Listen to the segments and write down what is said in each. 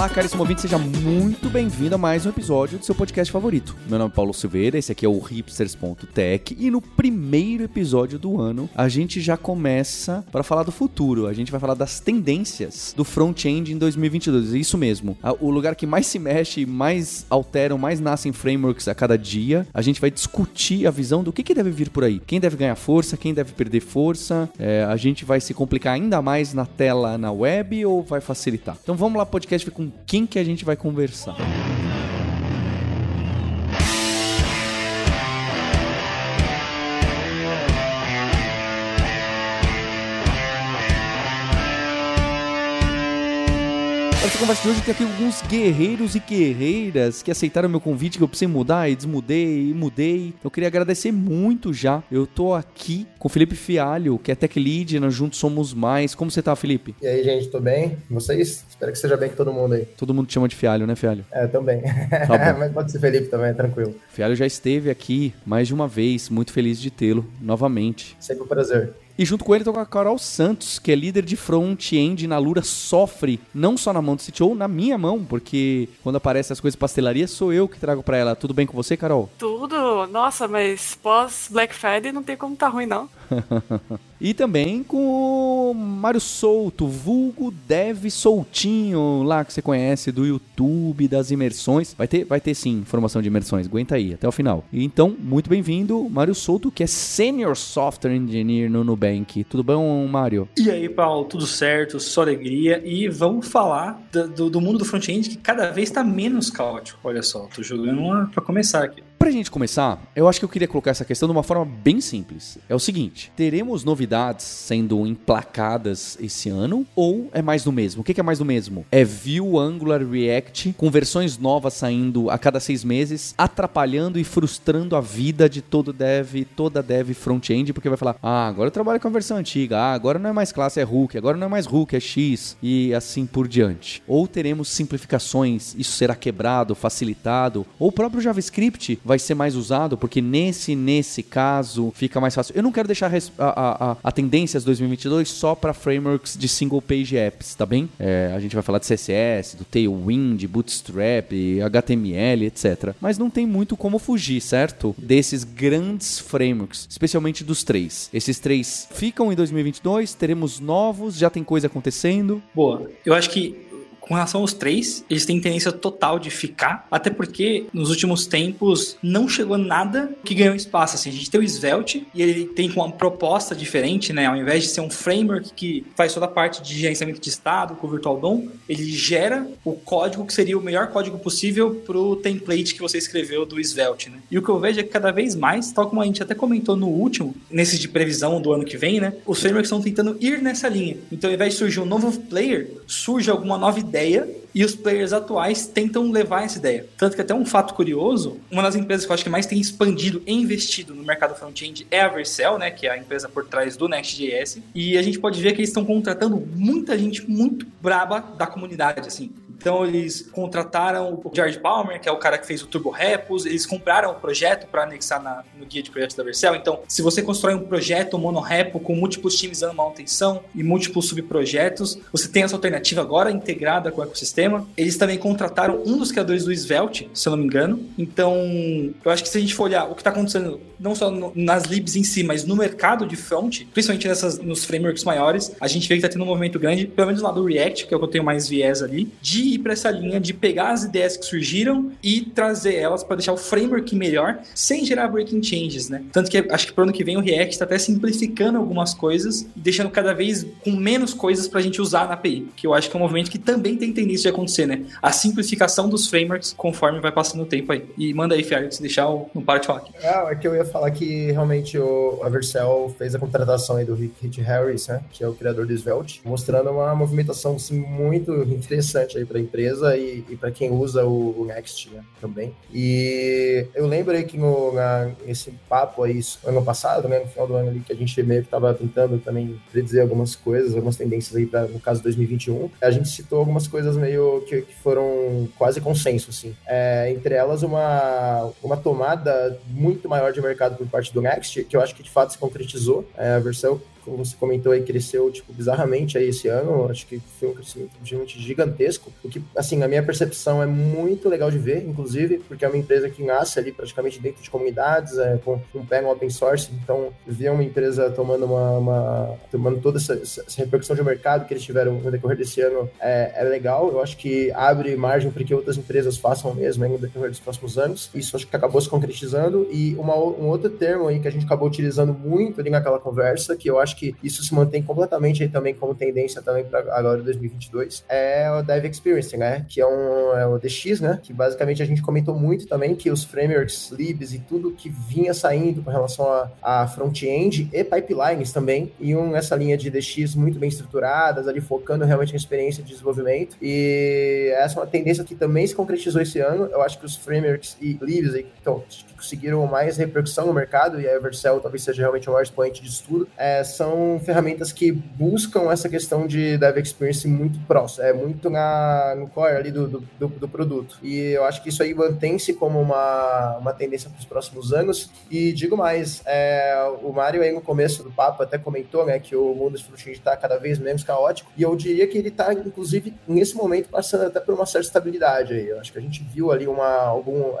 Olá, caríssimo ouvinte, seja muito bem-vindo a mais um episódio do seu podcast favorito. Meu nome é Paulo Silveira, esse aqui é o hipsters.tech e no primeiro episódio do ano a gente já começa para falar do futuro. A gente vai falar das tendências do front-end em 2022. É isso mesmo. O lugar que mais se mexe, mais alteram, mais nascem frameworks a cada dia. A gente vai discutir a visão do que, que deve vir por aí. Quem deve ganhar força, quem deve perder força. É, a gente vai se complicar ainda mais na tela na web ou vai facilitar? Então vamos lá, podcast com quem que a gente vai conversar. Conversa de hoje tem aqui alguns guerreiros e guerreiras que aceitaram meu convite, que eu precisei mudar e desmudei e mudei. Eu queria agradecer muito já. Eu tô aqui com o Felipe Fialho, que é Tech Lead, nós juntos somos mais. Como você tá, Felipe? E aí, gente, tô bem? Vocês? Espero que seja bem com todo mundo aí. Todo mundo te chama de Fialho, né, Fialho? É, também. Tá Mas pode ser Felipe também, tranquilo. Fialho já esteve aqui mais de uma vez, muito feliz de tê-lo novamente. Sempre um prazer. E junto com ele com a Carol Santos, que é líder de front-end na Lura, sofre não só na mão do CTO, na minha mão, porque quando aparecem as coisas pastelaria, sou eu que trago para ela. Tudo bem com você, Carol? Tudo. Nossa, mas pós Black Friday não tem como tá ruim, não. e também com o Mário Souto, vulgo Dev Soltinho, lá que você conhece do YouTube, das imersões. Vai ter, vai ter sim informação de imersões, aguenta aí até o final. Então, muito bem-vindo, Mário Souto, que é Senior Software Engineer no Nubank. Tudo bom, Mário? E aí, Paulo, tudo certo, só alegria. E vamos falar do, do, do mundo do front-end que cada vez está menos caótico. Olha só, tô jogando uma para começar aqui. Pra gente começar, eu acho que eu queria colocar essa questão de uma forma bem simples. É o seguinte: teremos novidades sendo emplacadas esse ano ou é mais do mesmo? O que é mais do mesmo? É Vue, Angular, React com versões novas saindo a cada seis meses, atrapalhando e frustrando a vida de todo dev, toda dev front-end, porque vai falar: ah, agora eu trabalho com a versão antiga, ah, agora não é mais classe, é Hook, agora não é mais Hook, é X e assim por diante. Ou teremos simplificações, isso será quebrado, facilitado, ou o próprio JavaScript vai ser mais usado, porque nesse nesse caso fica mais fácil. Eu não quero deixar a, a, a tendências 2022 só para frameworks de single page apps, tá bem? É, a gente vai falar de CSS, do Tailwind, Bootstrap, HTML, etc. Mas não tem muito como fugir, certo? Desses grandes frameworks, especialmente dos três. Esses três ficam em 2022, teremos novos, já tem coisa acontecendo. Boa. Eu acho que com relação aos três, eles têm tendência total de ficar, até porque nos últimos tempos não chegou nada que ganhou espaço. Assim, a gente tem o Svelte e ele tem uma proposta diferente, né? Ao invés de ser um framework que faz toda a parte de gerenciamento de estado com o Virtual DOM, ele gera o código que seria o melhor código possível para o template que você escreveu do Svelte, né? E o que eu vejo é que cada vez mais, tal como a gente até comentou no último, nesses de previsão do ano que vem, né? Os frameworks estão tentando ir nessa linha. Então, ao invés de surgir um novo player, surge alguma nova ideia ideia e os players atuais tentam levar essa ideia. Tanto que até um fato curioso, uma das empresas que eu acho que mais tem expandido e investido no mercado front-end é a Vercel, né, que é a empresa por trás do Next.js, e a gente pode ver que eles estão contratando muita gente muito braba da comunidade, assim. Então eles contrataram o George Palmer, que é o cara que fez o Turbo Repos, eles compraram o projeto para anexar na, no guia de projetos da Vercel. Então, se você constrói um projeto monorepo com múltiplos times dando manutenção e múltiplos subprojetos, você tem essa alternativa agora integrada com o ecossistema. Eles também contrataram um dos criadores do Svelte, se eu não me engano. Então, eu acho que se a gente for olhar o que está acontecendo, não só no, nas libs em si, mas no mercado de front, principalmente nessas, nos frameworks maiores, a gente vê que está tendo um movimento grande, pelo menos lá do React, que é o que eu tenho mais viés ali, de ir para essa linha de pegar as ideias que surgiram e trazer elas para deixar o framework melhor, sem gerar breaking changes, né? Tanto que acho que pro ano que vem o React está até simplificando algumas coisas e deixando cada vez com menos coisas para a gente usar na API, que eu acho que é um movimento que também tem tendência de acontecer, né? A simplificação dos frameworks conforme vai passando o tempo aí. E manda aí, Fialho, se deixar no parte aqui. É, é que eu ia falar que realmente o, a fez a contratação aí do Rick Harris, né? Que é o criador do Svelte, mostrando uma movimentação assim, muito interessante aí para da empresa e, e para quem usa o, o Next né, também. E eu lembro aí que no, na, nesse papo aí, ano passado, né, no final do ano ali, que a gente meio que estava tentando também predizer algumas coisas, algumas tendências aí para no caso 2021, a gente citou algumas coisas meio que, que foram quase consenso, assim. É, entre elas, uma, uma tomada muito maior de mercado por parte do Next, que eu acho que de fato se concretizou. É, a versão como você comentou aí, cresceu, tipo, bizarramente aí esse ano. Acho que foi um crescimento realmente gigantesco. O que, assim, na minha percepção é muito legal de ver, inclusive, porque é uma empresa que nasce ali praticamente dentro de comunidades, é, com, com pé no open source. Então, ver uma empresa tomando uma, uma tomando toda essa, essa, repercussão de mercado que eles tiveram no decorrer desse ano é, é legal. Eu acho que abre margem para que outras empresas façam mesmo no decorrer dos próximos anos. Isso acho que acabou se concretizando. E uma, um outro termo aí que a gente acabou utilizando muito ali naquela conversa, que eu acho que isso se mantém completamente aí também como tendência também para agora 2022, é o Dev Experience, né? Que é, um, é o DX, né? Que basicamente a gente comentou muito também que os frameworks, libs e tudo que vinha saindo com relação a, a front-end e pipelines também iam nessa linha de DX muito bem estruturadas, ali focando realmente na experiência de desenvolvimento. E essa é uma tendência que também se concretizou esse ano. Eu acho que os frameworks e libs aí, então, que conseguiram mais repercussão no mercado, e a Evercell talvez seja realmente o maior expoente disso tudo, é, são ferramentas que buscam essa questão de dev experience muito próximo, é muito na, no core ali do, do, do, produto. E eu acho que isso aí mantém-se como uma, uma tendência para os próximos anos. E digo mais, é, o Mário aí no começo do papo até comentou né, que o mundo front-end está cada vez menos caótico, e eu diria que ele está, inclusive, nesse momento, passando até por uma certa estabilidade aí. Eu acho que a gente viu ali uma, algum,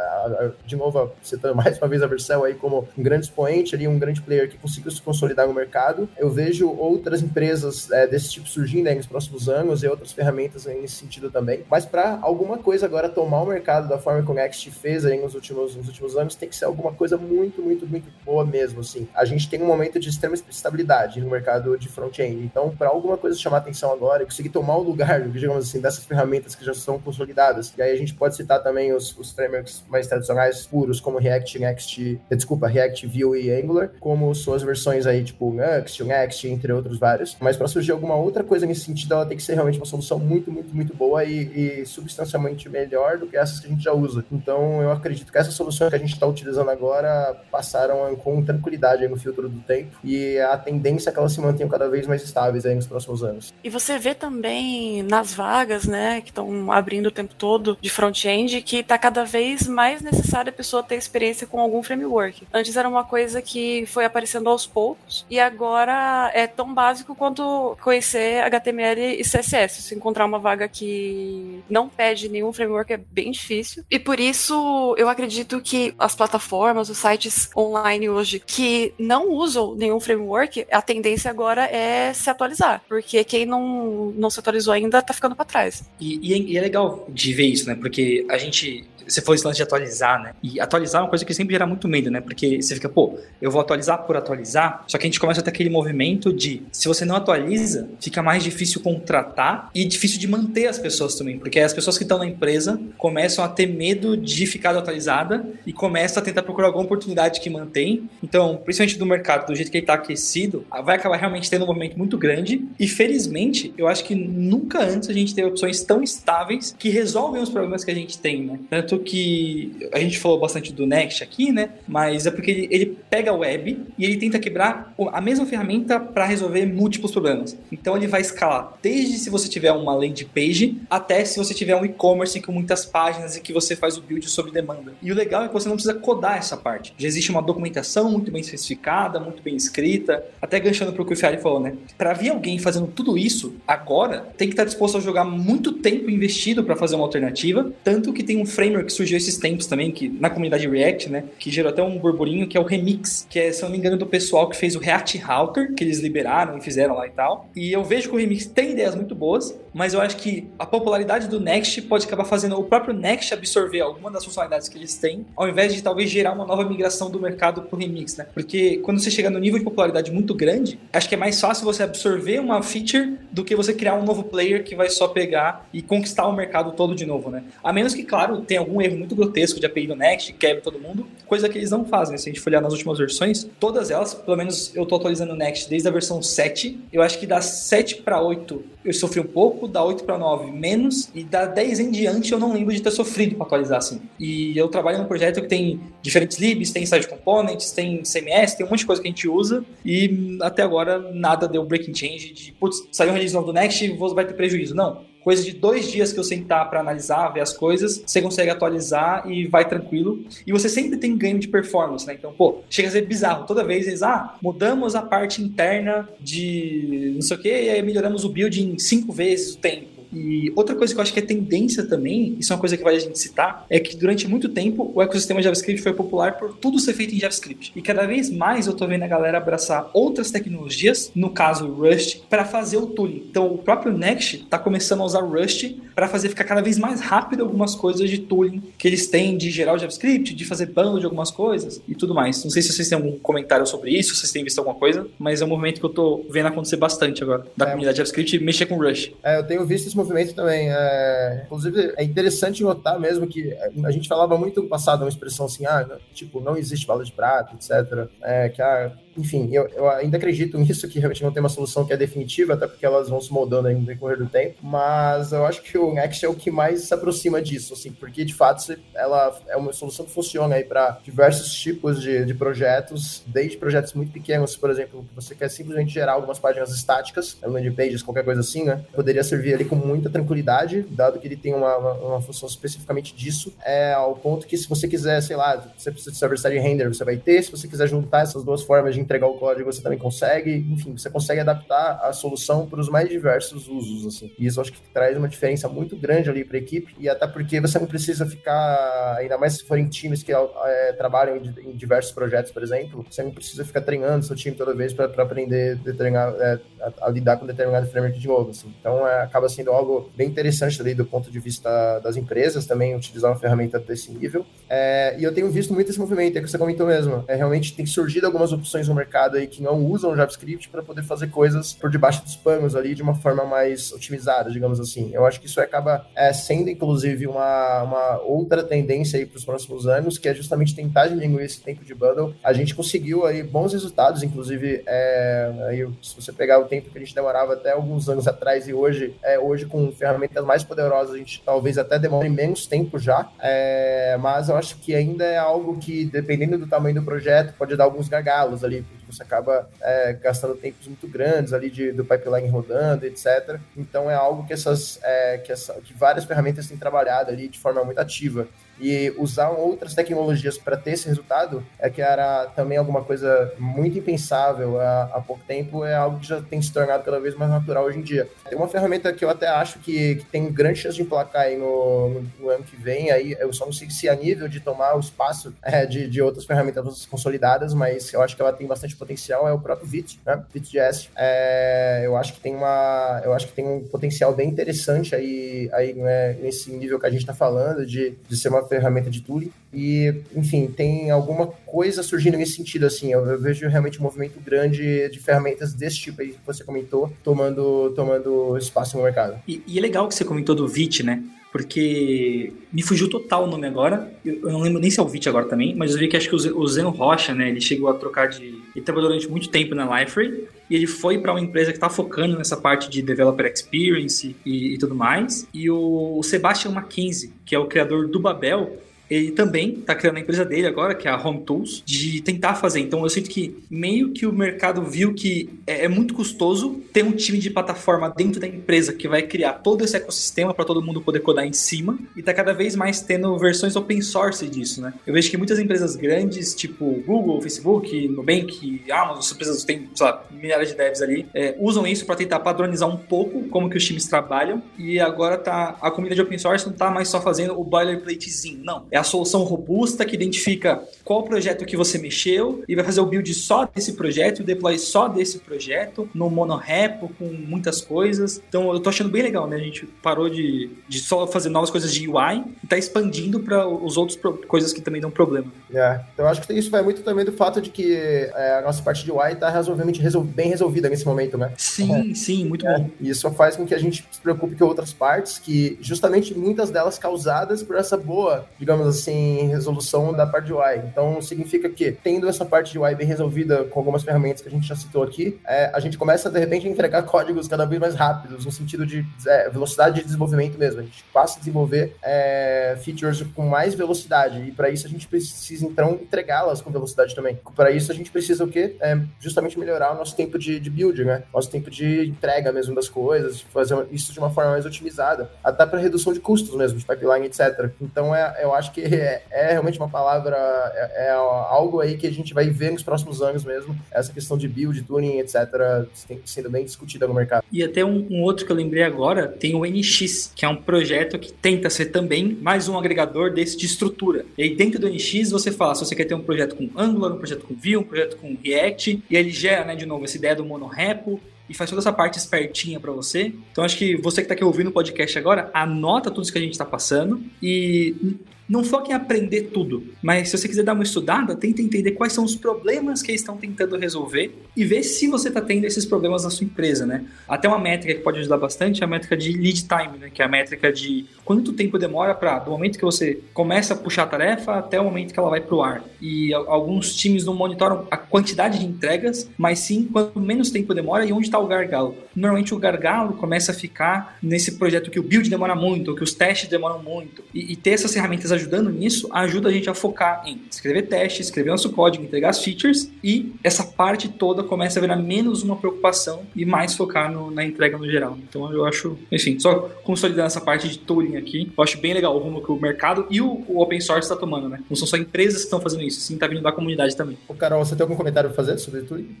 de novo, citando mais uma vez a Vercel aí como um grande expoente ali, um grande player que conseguiu se consolidar no mercado. Eu vejo outras empresas é, desse tipo surgindo aí nos próximos anos e outras ferramentas nesse sentido também. Mas para alguma coisa agora tomar o mercado da forma que o Next fez aí nos últimos, nos últimos anos, tem que ser alguma coisa muito, muito, muito boa mesmo, assim. A gente tem um momento de extrema estabilidade no mercado de front-end. Então, para alguma coisa chamar atenção agora, conseguir tomar o lugar, digamos assim, dessas ferramentas que já são consolidadas. E aí a gente pode citar também os, os frameworks mais tradicionais, puros, como React, Next, desculpa, React, Vue e Angular, como suas versões aí, tipo Next, Next, entre outros vários. Mas para surgir alguma outra coisa nesse sentido, ela tem que ser realmente uma solução muito, muito, muito boa e, e substancialmente melhor do que essas que a gente já usa. Então, eu acredito que essas soluções que a gente está utilizando agora passaram com tranquilidade no filtro do tempo e a tendência é que elas se mantenham cada vez mais estáveis nos próximos anos. E você vê também nas vagas, né, que estão abrindo o tempo todo de front-end, que está cada vez mais necessário a pessoa ter experiência com algum framework. Antes era uma coisa que foi aparecendo aos poucos e agora é tão básico quanto conhecer HTML e CSS. Se encontrar uma vaga que não pede nenhum framework é bem difícil. E por isso eu acredito que as plataformas, os sites online hoje que não usam nenhum framework, a tendência agora é se atualizar. Porque quem não, não se atualizou ainda tá ficando para trás. E, e, é, e é legal de ver isso, né? Porque a gente você foi esse lance de atualizar, né? E atualizar é uma coisa que sempre gera muito medo, né? Porque você fica, pô, eu vou atualizar por atualizar, só que a gente começa a ter aquele movimento de, se você não atualiza, fica mais difícil contratar e difícil de manter as pessoas também, porque as pessoas que estão na empresa começam a ter medo de ficar atualizada e começam a tentar procurar alguma oportunidade que mantém. Então, principalmente do mercado, do jeito que ele está aquecido, vai acabar realmente tendo um movimento muito grande e felizmente, eu acho que nunca antes a gente teve opções tão estáveis que resolvem os problemas que a gente tem, né? Tanto que a gente falou bastante do Next aqui, né? Mas é porque ele, ele pega a web e ele tenta quebrar a mesma ferramenta para resolver múltiplos problemas. Então ele vai escalar desde se você tiver uma landing page até se você tiver um e-commerce com muitas páginas e que você faz o build sob demanda. E o legal é que você não precisa codar essa parte. Já existe uma documentação muito bem especificada, muito bem escrita, até ganchando para o que o Fiari falou, né? Para vir alguém fazendo tudo isso agora, tem que estar disposto a jogar muito tempo investido para fazer uma alternativa, tanto que tem um framework que surgiu esses tempos também, que na comunidade React, né, que gerou até um burburinho, que é o Remix, que é, se eu não me engano, do pessoal que fez o React Router, que eles liberaram e fizeram lá e tal. E eu vejo que o Remix tem ideias muito boas, mas eu acho que a popularidade do Next pode acabar fazendo o próprio Next absorver alguma das funcionalidades que eles têm, ao invés de talvez gerar uma nova migração do mercado pro Remix, né? Porque quando você chega no nível de popularidade muito grande, acho que é mais fácil você absorver uma feature do que você criar um novo player que vai só pegar e conquistar o mercado todo de novo, né? A menos que, claro, tenha algum erro muito grotesco de API do Next, quebra todo mundo, coisa que eles não fazem. Se a gente for olhar nas últimas versões, todas elas, pelo menos eu tô atualizando o Next desde a versão 7, eu acho que das 7 para 8 eu sofri um pouco, pouco, da 8 para 9 menos, e da 10 em diante eu não lembro de ter sofrido para atualizar assim. E eu trabalho num projeto que tem diferentes libs, tem side components, tem CMS, tem um monte de coisa que a gente usa, e até agora nada deu breaking change de, putz, saiu um release novo do Next vai ter prejuízo. Não coisa de dois dias que eu sentar para analisar, ver as coisas, você consegue atualizar e vai tranquilo. E você sempre tem ganho de performance, né? Então, pô, chega a ser bizarro. Toda vez eles, ah, mudamos a parte interna de não sei o que, e aí melhoramos o build em cinco vezes o tempo. E outra coisa que eu acho que é tendência também, isso é uma coisa que vale a gente citar, é que durante muito tempo o ecossistema JavaScript foi popular por tudo ser feito em JavaScript. E cada vez mais eu tô vendo a galera abraçar outras tecnologias, no caso Rust, para fazer o tooling. Então o próprio Next está começando a usar Rust para fazer ficar cada vez mais rápido algumas coisas de tooling que eles têm de gerar o JavaScript, de fazer bundle de algumas coisas e tudo mais. Não sei se vocês têm algum comentário sobre isso, se vocês têm visto alguma coisa, mas é um movimento que eu tô vendo acontecer bastante agora, da é, comunidade JavaScript mexer com Rush. É, eu tenho visto esse movimento também. É, inclusive, é interessante notar mesmo que a gente falava muito no passado uma expressão assim, ah, tipo, não existe bala de prata, etc. É, que a enfim, eu, eu, ainda acredito nisso, que realmente não tem uma solução que é definitiva, até porque elas vão se moldando ainda no decorrer do tempo, mas eu acho que o Next é o que mais se aproxima disso, assim, porque de fato ela é uma solução que funciona aí para diversos tipos de, de projetos, desde projetos muito pequenos, por exemplo, que você quer simplesmente gerar algumas páginas estáticas, landing pages, qualquer coisa assim, né? Poderia servir ali com muita tranquilidade, dado que ele tem uma, uma, uma função especificamente disso, é ao ponto que se você quiser, sei lá, você precisa de server-side render, você vai ter, se você quiser juntar essas duas formas de entregar o código, você também consegue. Enfim, você consegue adaptar a solução para os mais diversos usos, assim. E isso acho que traz uma diferença muito grande ali para a equipe, e até porque você não precisa ficar, ainda mais se forem times que é, trabalham em, diversos projetos, por exemplo, você não precisa ficar treinando seu time toda vez para aprender é, a, a, lidar com determinado framework de novo, assim. Então, é, acaba sendo algo bem interessante ali do ponto de vista das empresas também, utilizar uma ferramenta desse nível. É, e eu tenho visto muito esse movimento, é que você comentou mesmo. É, realmente tem surgido algumas opções no mercado aí que não usam JavaScript para poder fazer coisas por debaixo dos panos ali de uma forma mais otimizada, digamos assim. Eu acho que isso acaba é, sendo, inclusive, uma, uma outra tendência aí para os próximos anos, que é justamente tentar diminuir esse tempo de bundle. A gente conseguiu aí bons resultados, inclusive, é, aí, se você pegar o tempo que a gente demorava até alguns anos atrás e hoje, é, hoje com ferramentas mais poderosas, a gente talvez até demore menos tempo já, é, mas eu acho que ainda é algo que, dependendo do tamanho do projeto, pode dar alguns gargalos ali, você acaba é, gastando tempos muito grandes ali de, do pipeline rodando, etc. Então é algo que essas, é, que, essa, que várias ferramentas têm trabalhado ali de forma muito ativa e usar outras tecnologias para ter esse resultado é que era também alguma coisa muito impensável há, há, pouco tempo, é algo que já tem se tornado cada vez mais natural hoje em dia. Tem uma ferramenta que eu até acho que, que tem grande chance de emplacar aí no, no, no, ano que vem, aí eu só não sei se a nível de tomar o espaço é, de, de outras ferramentas consolidadas, mas eu acho que ela tem bastante potencial, é o próprio Vite, né? Vite.js. É, eu acho que tem uma, eu acho que tem um potencial bem interessante aí, aí né, nesse nível que a gente está falando, de, de ser uma ferramenta de tooling. E, enfim, tem alguma coisa surgindo nesse sentido, assim. Eu, eu, vejo realmente um movimento grande de ferramentas desse tipo aí que você comentou, tomando, tomando espaço no mercado. E, e é legal que você comentou do VIT, né? Porque me fugiu total o nome agora. Eu, não lembro nem se é o VIT agora também, mas eu vi que acho que o, Zeno Rocha, né? Ele chegou a trocar de. Ele trabalhou durante muito tempo na Liferay e ele foi para uma empresa que está focando nessa parte de developer experience e, e tudo mais. E o, o Sebastian Mackenzie, que é o criador do Babel, ele também está criando a empresa dele agora, que é a Home Tools, de tentar fazer. Então eu sinto que meio que o mercado viu que é, é muito custoso ter um time de plataforma dentro da empresa que vai criar todo esse ecossistema para todo mundo poder codar em cima e tá cada vez mais tendo versões open source disso, né? Eu vejo que muitas empresas grandes, tipo Google, Facebook, Nubank, Amazon, as empresas têm, sei lá, milhares de devs ali, é, usam isso para tentar padronizar um pouco como que os times trabalham e agora tá a comunidade open source não tá mais só fazendo o boilerplatezinho, não. É a solução robusta que identifica qual projeto que você mexeu e vai fazer o build só desse projeto, o deploy só desse projeto, no monorepo, com muitas coisas. Então eu tô achando bem legal, né? A gente parou de, de só fazer novas coisas de UI e tá expandindo para os outros coisas que também dão problema. É, então eu acho que isso vai muito também do fato de que é, a nossa parte de UI tá razoavelmente resol bem resolvida nesse momento, né? Sim, é. sim, muito é, bom. E isso faz com que a gente se preocupe com outras partes que justamente muitas delas causadas por essa boa, digamos assim, resolução da parte de UI. Então, significa que, tendo essa parte de UI bem resolvida com algumas ferramentas que a gente já citou aqui, é, a gente começa, de repente, a entregar códigos cada vez mais rápidos, no sentido de é, velocidade de desenvolvimento mesmo. A gente passa a desenvolver é, features com mais velocidade, e para isso a gente precisa, então, entregá-las com velocidade também. Para isso, a gente precisa o quê? É, justamente melhorar o nosso tempo de, de build, né? Nosso tempo de entrega mesmo das coisas, fazer isso de uma forma mais otimizada, até para redução de custos mesmo, de pipeline, etc. Então, é, eu acho que é, é realmente uma palavra, é, é, algo aí que a gente vai ver nos próximos anos mesmo, essa questão de build, tuning, etc., sendo bem discutida no mercado. E até um, um, outro que eu lembrei agora, tem o NX, que é um projeto que tenta ser também mais um agregador desse de estrutura. E aí dentro do NX você fala se você quer ter um projeto com Angular, um projeto com Vue, um projeto com React, e ele gera, né, de novo, essa ideia do monorepo, e faz toda essa parte espertinha para você. Então acho que você que está aqui ouvindo o podcast agora, anota tudo isso que a gente está passando e não foque em aprender tudo, mas se você quiser dar uma estudada, tenta entender quais são os problemas que eles estão tentando resolver e ver se você está tendo esses problemas na sua empresa, né? Até uma métrica que pode ajudar bastante é a métrica de lead time, né? Que é a métrica de quanto tempo demora para do momento que você começa a puxar a tarefa até o momento que ela vai para o ar. E alguns times não monitoram a quantidade de entregas, mas sim quanto menos tempo demora e onde está o gargalo. Normalmente o gargalo começa a ficar nesse projeto que o build demora muito, ou que os testes demoram muito. E, e ter essas ferramentas ajudando nisso ajuda a gente a focar em escrever testes, escrever nosso código, entregar as features e essa parte toda começa a virar menos uma preocupação e mais focar no, na entrega no geral. Então eu acho, enfim, só consolidando essa parte de tooling aqui, eu acho bem legal o rumo que o mercado e o, o open source está tomando, né? Não são só empresas que estão fazendo isso, sim, tá vindo da comunidade também. O Carol, você tem algum comentário a fazer sobre tooling?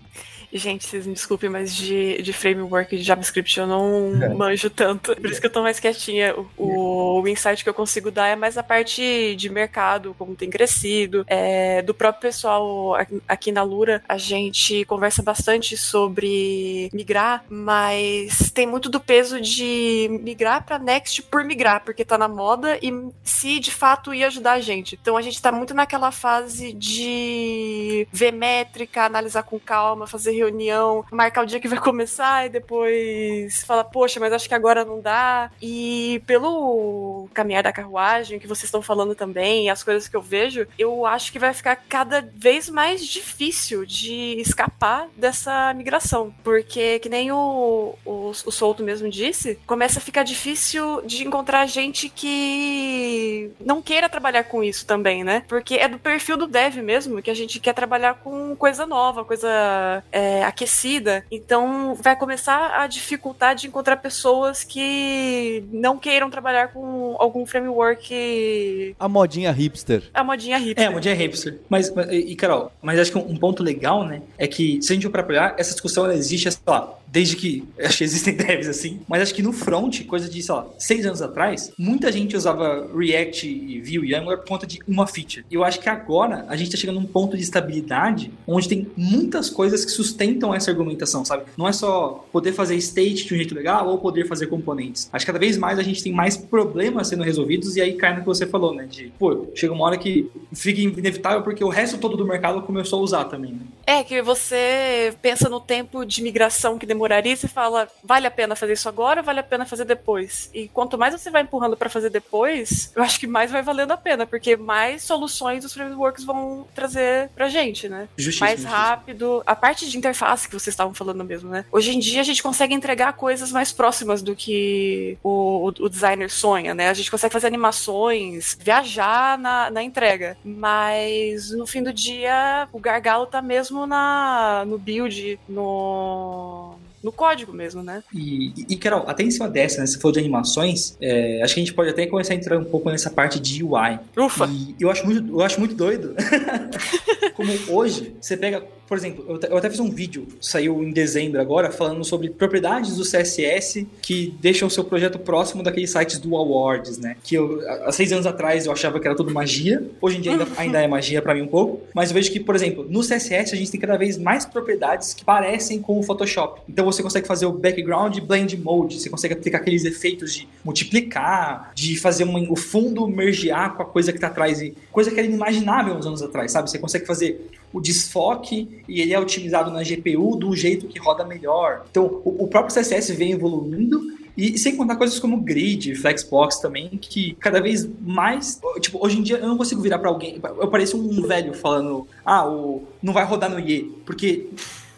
Gente, vocês me desculpem, mas de, de framework de JavaScript eu não é. manjo tanto. Por isso que eu tô mais quietinha. O, o, insight que eu consigo dar é mais a parte de mercado, como tem crescido. É, do próprio pessoal aqui na Lura, a gente conversa bastante sobre migrar, mas tem muito do peso de migrar para Next por migrar, porque tá na moda e se de fato ia ajudar a gente. Então a gente tá muito naquela fase de ver métrica, analisar com calma, fazer reunião, marcar o dia que vai começar e depois falar, poxa, mas acho que agora não dá. E pelo caminhar da carruagem, que vocês estão falando também, as coisas que eu vejo, eu acho que vai ficar cada vez mais difícil de escapar dessa migração. Porque, que nem o, o, o Souto mesmo disse, começa a ficar difícil de encontrar gente que não queira trabalhar com isso também, né? Porque é do perfil do dev mesmo, que a gente quer trabalhar com coisa nova, coisa é, é, aquecida, então vai começar a dificultar de encontrar pessoas que não queiram trabalhar com algum framework. A modinha hipster. A modinha hipster. É, a modinha hipster. Mas, e Carol, mas acho que um ponto legal, né, é que se a gente for pra olhar, essa discussão ela existe, sei lá, desde que acho que existem devs assim, mas acho que no front, coisa de, sei lá, seis anos atrás, muita gente usava React e Vue e Angular por conta de uma feature. E eu acho que agora a gente tá chegando num ponto de estabilidade onde tem muitas coisas que sustentam essa argumentação, sabe? Não é só poder fazer state de um jeito legal ou poder fazer componentes. Acho que cada vez mais a gente tem mais problemas sendo resolvidos e aí cai no que você falou, né? De, pô, chega uma hora que fica inevitável porque o resto todo do mercado começou a usar também, né? É, que você pensa no tempo de migração que demoraria e você fala, vale a pena fazer isso agora ou vale a pena fazer depois? E quanto mais você vai empurrando para fazer depois, eu acho que mais vai valendo a pena, porque mais soluções os frameworks vão trazer pra gente, né? Justíssimo, mais rápido. A parte de interface que vocês estavam falando mesmo, né? Hoje em dia a gente consegue entregar coisas mais próximas do que o, o, o designer sonha, né? A gente consegue fazer animações, viajar na, na entrega. Mas no fim do dia, o gargalo tá mesmo na, no build, no no código mesmo, né? E, e, Carol, até em cima dessa, né, você falou de animações, é, acho que a gente pode até começar a entrar um pouco nessa parte de UI. Ufa! E eu acho muito, eu acho muito doido. Como hoje, você pega por exemplo, eu, até fiz um vídeo, saiu em dezembro agora, falando sobre propriedades do CSS que deixam o seu projeto próximo daqueles sites do Awards, né? Que eu, há seis anos atrás eu achava que era tudo magia, hoje em dia ainda, ainda é magia para mim um pouco, mas eu vejo que, por exemplo, no CSS a gente tem cada vez mais propriedades que parecem com o Photoshop. Então você consegue fazer o background blend mode, você consegue aplicar aqueles efeitos de multiplicar, de fazer uma, o fundo mergear com a coisa que tá atrás, coisa que era inimaginável uns anos atrás, sabe? Você consegue fazer o desfoque e ele é otimizado na GPU do jeito que roda melhor. Então, o, o próprio CSS vem evoluindo E sem contar coisas como grid, flexbox também, que cada vez mais. Tipo, hoje em dia eu não consigo virar para alguém. Eu pareço um velho falando, ah, o, não vai rodar no IE. Porque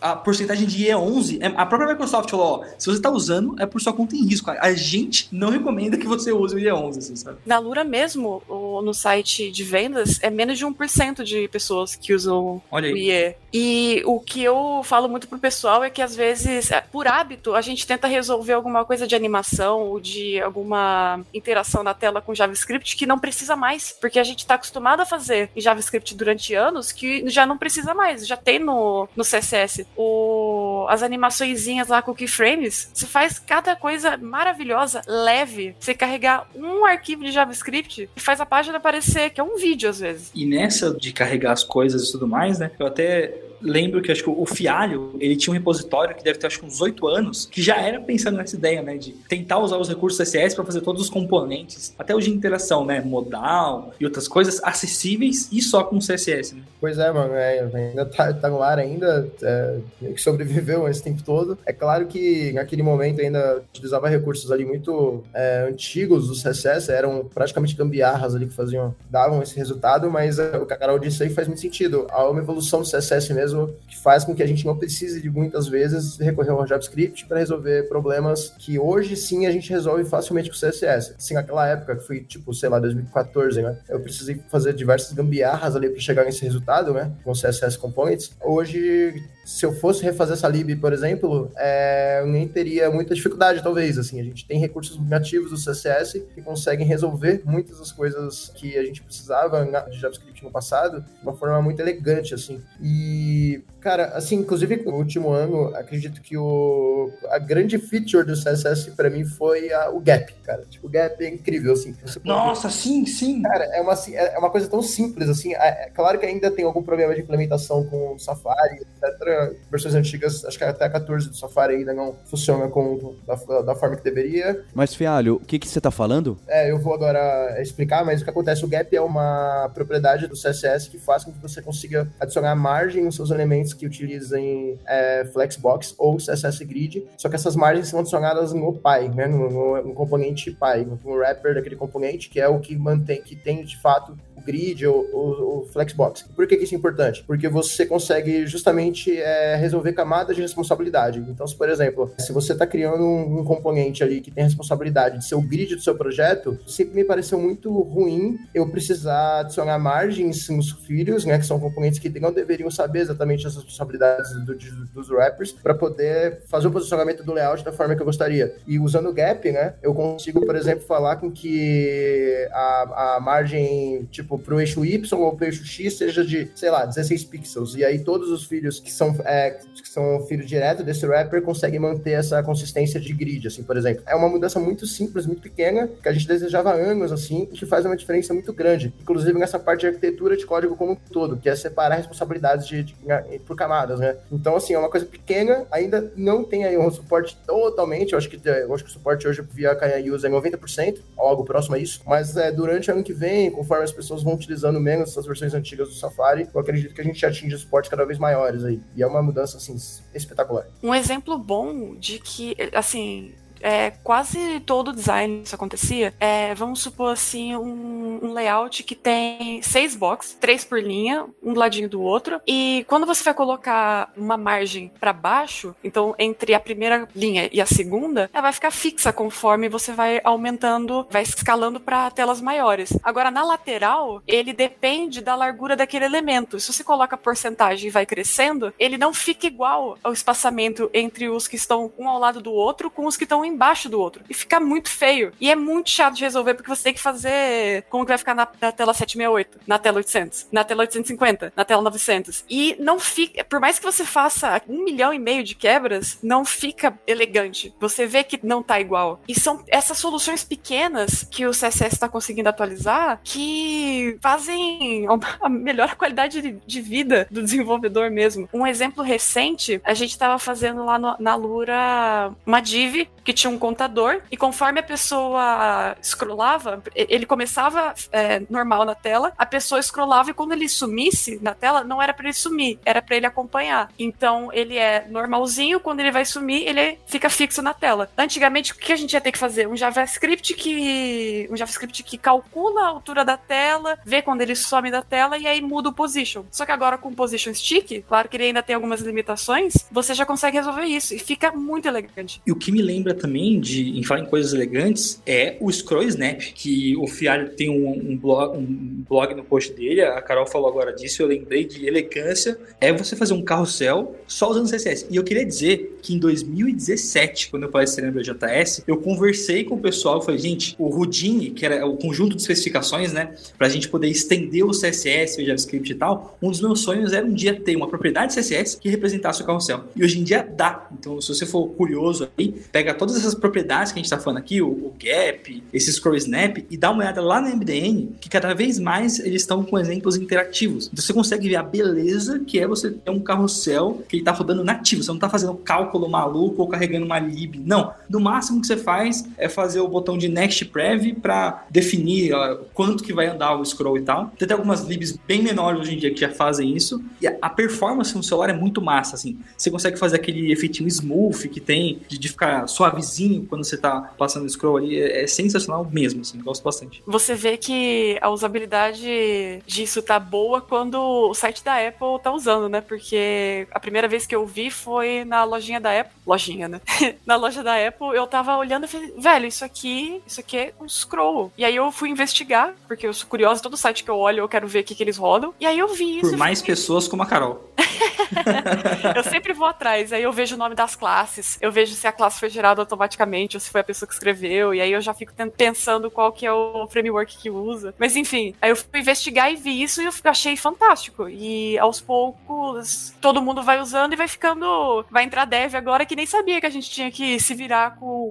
a porcentagem de E11, é, a própria Microsoft falou, ó, se você está usando, é por sua conta em risco. A gente não recomenda que você use o E11, assim, sabe? Na Lura mesmo, no site de vendas, é menos de 1% de pessoas que usam Olha aí. o IE. E o que eu falo muito pro pessoal é que às vezes, é, por hábito, a gente tenta resolver alguma coisa de animação ou de alguma interação na tela com JavaScript que não precisa mais, porque a gente está acostumado a fazer em JavaScript durante anos que já não precisa mais, já tem no, no CSS o, as animaçõezinhas lá com keyframes, você faz cada coisa maravilhosa, leve. Você carregar um arquivo de JavaScript e faz a página aparecer, que é um vídeo às vezes. E nessa de carregar as coisas e tudo mais, né? Eu até lembro que acho que o Fialho, ele tinha um repositório que deve ter acho que uns oito anos, que já era pensando nessa ideia, né, de tentar usar os recursos CSS para fazer todos os componentes, até de interação, né, modal e outras coisas acessíveis e só com CSS, né? Pois é, mano, é, ainda tá, tá, no ar ainda, é, sobreviveu esse tempo todo. É claro que naquele momento ainda utilizava recursos ali muito é, antigos do CSS, eram praticamente gambiarras ali que faziam, davam esse resultado, mas é, o que a Carol disse aí faz muito sentido. Há uma evolução do CSS mesmo mesmo, que faz com que a gente não precise de muitas vezes recorrer ao JavaScript para resolver problemas que hoje sim a gente resolve facilmente com CSS. Assim, naquela época, que foi tipo, sei lá, 2014, né? Eu precisei fazer diversas gambiarras ali para chegar nesse resultado, né? Com CSS Components. Hoje se eu fosse refazer essa lib, por exemplo, é, eu nem teria muita dificuldade, talvez. Assim, a gente tem recursos nativos do CSS que conseguem resolver muitas das coisas que a gente precisava de JavaScript no passado de uma forma muito elegante, assim. E, cara, assim, inclusive no último ano, acredito que o, a grande feature do CSS para mim foi a, o gap, cara. Tipo, o gap é incrível, assim. Nossa, sim, sim. Cara, é uma, assim, é uma coisa tão simples, assim. É, é claro que ainda tem algum problema de implementação com o Safari, etc versões antigas, acho que até a 14 do Safari ainda não funciona com, da, da forma que deveria. Mas, Fialho, o que, que você está falando? É, eu vou agora explicar, mas o que acontece, o gap é uma propriedade do CSS que faz com que você consiga adicionar margem nos seus elementos que utilizem é, Flexbox ou CSS Grid, só que essas margens são adicionadas no Py, né, no, no, no componente Py, no wrapper daquele componente, que é o que mantém, que tem de fato grid ou, o flexbox. Por que, que, isso é importante? Porque você consegue justamente é, resolver camadas de responsabilidade. Então, se, por exemplo, se você está criando um, um, componente ali que tem responsabilidade de ser o grid do seu projeto, sempre me pareceu muito ruim eu precisar adicionar margens nos filhos, né, que são componentes que não deveriam saber exatamente as responsabilidades do, dos wrappers, para poder fazer o posicionamento do layout da forma que eu gostaria. E usando o gap, né, eu consigo, por exemplo, falar com que a, a margem, tipo, tipo, pro eixo Y ou pro eixo X seja de, sei lá, 16 pixels. E aí todos os filhos que são, é, que são filho direto desse wrapper conseguem manter essa consistência de grid, assim, por exemplo. É uma mudança muito simples, muito pequena, que a gente desejava há anos, assim, e que faz uma diferença muito grande. Inclusive nessa parte de arquitetura de código como um todo, que é separar responsabilidades de, de, de, por camadas, né? Então, assim, é uma coisa pequena, ainda não tem aí um suporte totalmente, eu acho que, eu acho que o suporte hoje via KI Use é 90%, algo próximo a isso, mas é, durante o ano que vem, conforme as pessoas vão utilizando menos essas versões antigas do Safari, eu acredito que a gente atinge suportes cada vez maiores aí. E é uma mudança, assim, espetacular. Um exemplo bom de que, assim, é, quase todo design isso acontecia. É, vamos supor assim, um, um, layout que tem seis boxes, três por linha, um do ladinho do outro. E quando você vai colocar uma margem para baixo, então entre a primeira linha e a segunda, ela vai ficar fixa conforme você vai aumentando, vai escalando para telas maiores. Agora na lateral, ele depende da largura daquele elemento. Se você coloca porcentagem e vai crescendo, ele não fica igual ao espaçamento entre os que estão um ao lado do outro com os que estão em embaixo do outro. E fica muito feio. E é muito chato de resolver, porque você tem que fazer como que vai ficar na, na tela 768, na tela 800, na tela 850, na tela 900. E não fica, por mais que você faça um milhão e meio de quebras, não fica elegante. Você vê que não tá igual. E são essas soluções pequenas que o CSS está conseguindo atualizar que fazem a melhor qualidade de vida do desenvolvedor mesmo. Um exemplo recente, a gente estava fazendo lá no, na Lura uma div que tinha um contador, e conforme a pessoa scrollava, ele começava é, normal na tela, a pessoa scrollava e quando ele sumisse na tela, não era para ele sumir, era para ele acompanhar. Então ele é normalzinho, quando ele vai sumir, ele fica fixo na tela. Antigamente, o que a gente ia ter que fazer? Um JavaScript que. Um JavaScript que calcula a altura da tela, vê quando ele some da tela e aí muda o position. Só que agora com o position stick, claro que ele ainda tem algumas limitações, você já consegue resolver isso e fica muito elegante. E o que me lembra também de em falar em coisas elegantes é o Scroll Snap, que o Fialho tem um, um, blog, um blog no post dele, a Carol falou agora disso, eu lembrei de elegância, é você fazer um carrossel só usando CSS. E eu queria dizer que em 2017, quando eu palestrei no BJS, eu conversei com o pessoal e falei, gente, o Houdini, que era o conjunto de especificações, né, pra gente poder estender o CSS, o JavaScript e tal, um dos meus sonhos era um dia ter uma propriedade CSS que representasse o carrossel. E hoje em dia dá. Então, se você for curioso aí, pega todas essas propriedades que a gente tá falando aqui, o, o Gap, esse Scroll Snap, e dá uma olhada lá no MDN, que cada vez mais eles estão com exemplos interativos. Então, você consegue ver a beleza que é você ter um carrossel que ele tá rodando nativo. Você não tá fazendo cálculo maluco ou carregando uma lib. Não. No máximo que você faz é fazer o botão de Next Prev para definir ó, quanto que vai andar o scroll e tal. Tem até algumas libs bem menores hoje em dia que já fazem isso. E a performance no celular é muito massa, assim. Você consegue fazer aquele efeitinho smooth que tem de, de ficar suavezinho quando você tá passando o scroll ali. É, é sensacional mesmo, assim. Gosto bastante. Você vê que a usabilidade disso tá boa quando o site da Apple tá usando, né? Porque a primeira vez que eu vi foi na lojinha da Apple. Lojinha, né? na loja da Apple, eu tava olhando e falei, velho, isso aqui, isso aqui é um scroll. E aí eu fui investigar, porque eu sou curiosa, todo site que eu olho, eu quero ver o que, que eles rodam. E aí eu vi isso. Por mais fiquei... pessoas como a Carol. eu sempre vou atrás, aí eu vejo o nome das classes, eu vejo se a classe foi gerada automaticamente ou se foi a pessoa que escreveu, e aí eu já fico pensando qual que é o framework que usa. Mas enfim, aí eu fui investigar e vi isso e eu achei fantástico. E aos poucos todo mundo vai usando e vai ficando. Vai entrar dev agora que nem sabia que a gente tinha que se virar com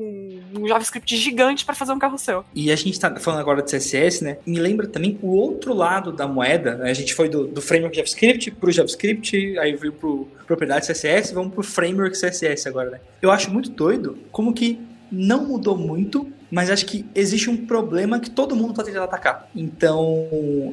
um JavaScript gigante para fazer um carrossel. E a gente tá falando agora de CSS, né? Me lembra também o outro lado da moeda. Né? A gente foi do, do framework JavaScript pro JavaScript, aí veio pro propriedade CSS, vamos pro framework CSS agora, né? Eu acho muito doido como que não mudou muito mas acho que existe um problema que todo mundo está tentando atacar. Então,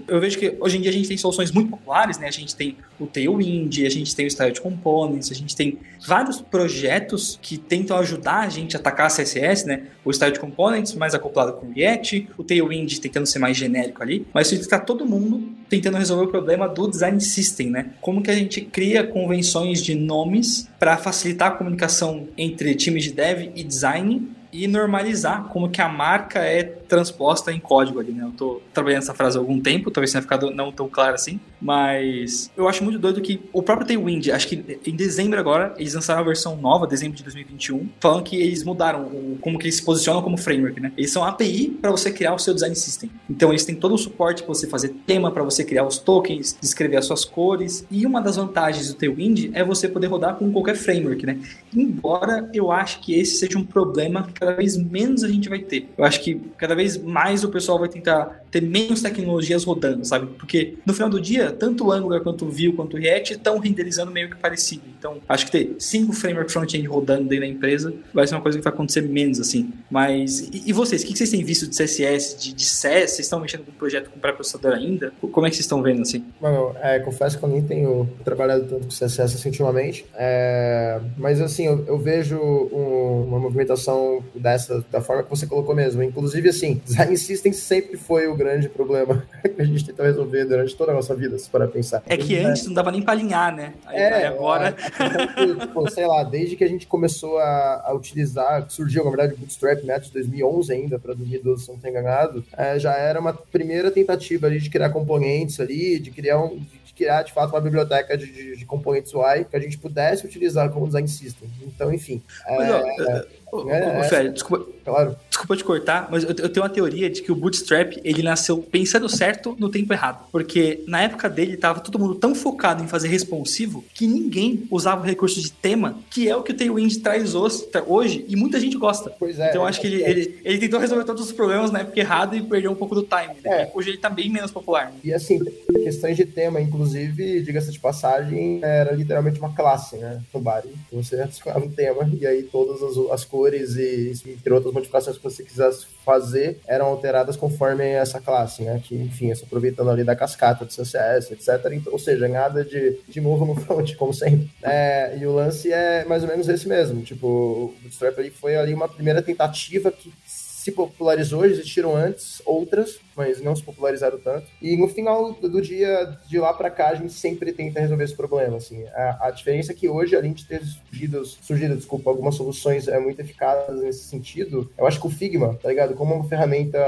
eu vejo que hoje em dia a gente tem soluções muito populares, né? A gente tem o Tailwind, a gente tem o Style Components, a gente tem vários projetos que tentam ajudar a gente a atacar CSS, né? O Style Components mais acoplado com o React, o Tailwind tentando ser mais genérico ali, mas está todo mundo tentando resolver o problema do design system, né? Como que a gente cria convenções de nomes para facilitar a comunicação entre times de dev e design e normalizar como que a marca é transposta em código ali, né? Eu tô trabalhando essa frase há algum tempo, talvez tenha ficado não tão claro assim, mas eu acho muito doido que o próprio Tailwind, acho que em dezembro agora, eles lançaram a versão nova, dezembro de 2021, falando que eles mudaram o, como que eles se posicionam como framework, né? Eles são API para você criar o seu design system. Então eles têm todo o suporte para você fazer tema, para você criar os tokens, descrever as suas cores. E uma das vantagens do Tailwind é você poder rodar com qualquer framework, né? Embora eu acho que esse seja um problema que cada vez menos a gente vai ter. Eu acho que cada vez mais o pessoal vai tentar ter menos tecnologias rodando, sabe? Porque no final do dia, tanto o Angular quanto o Vue quanto o React estão renderizando meio que parecido. Então, acho que ter cinco framework front-end rodando dentro da empresa vai ser uma coisa que vai acontecer menos, assim. Mas, e, e vocês? O que vocês têm visto de CSS, de, de? Vocês estão mexendo com um projeto com pré-processador ainda? Como é que vocês estão vendo, assim? Mano, é, confesso que eu nem tenho trabalhado tanto com CSS assim, ultimamente. É, mas, assim, eu, eu vejo um, uma movimentação dessa, da forma que você colocou mesmo. Inclusive, assim, design system sempre foi o grande problema que a gente tenta resolver durante toda a nossa vida, se para pensar. É que antes não dava nem para alinhar, né? Aí, é, aí agora. É, tipo, sei lá, desde que a gente começou a, a utilizar, surgiu, na verdade, o Bootstrap Net 2011 ainda, para 2012, se não estou enganado, é, já era uma primeira tentativa ali de criar componentes ali, de criar um, de criar de fato uma biblioteca de, de, de componentes UI que a gente pudesse utilizar como design system. Então, enfim. Mas, é, ó, é, é, Félio, desculpa, claro. desculpa te cortar, mas eu, eu, tenho uma teoria de que o Bootstrap ele nasceu pensando certo no tempo errado. Porque na época dele tava todo mundo tão focado em fazer responsivo que ninguém usava o recurso de tema, que é o que o Tailwind traz hoje e muita gente gosta. Pois é. Então acho que ele, ele, ele tentou resolver todos os problemas na época errada e perdeu um pouco do time. Né? É. Hoje ele tá bem menos popular. E assim, questões de tema, inclusive, diga-se de passagem, era literalmente uma classe, né? No Bari. Você adicionava um tema e aí todas as, as cores e entre outras modificações que você quisesse fazer eram alteradas conforme essa classe, né? Que, enfim, se aproveitando ali da cascata do CSS, etc. Então, ou seja, nada de, de novo no front, como sempre. É, e o lance é mais ou menos esse mesmo. Tipo, o Bootstrap ali foi ali uma primeira tentativa que se popularizou, existiram antes outras, mas não se popularizaram tanto. E no final do dia, de lá para cá, a gente sempre tenta resolver esse problema, assim. A, a diferença é que hoje, além de ter surgido, surgido, desculpa, algumas soluções é, muito eficazes nesse sentido, eu acho que o Figma, tá ligado? Como uma ferramenta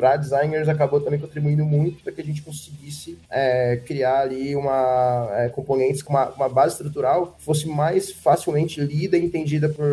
para designers acabou também contribuindo muito para que a gente conseguisse é, criar ali uma é, componentes com uma, uma, base estrutural que fosse mais facilmente lida e entendida por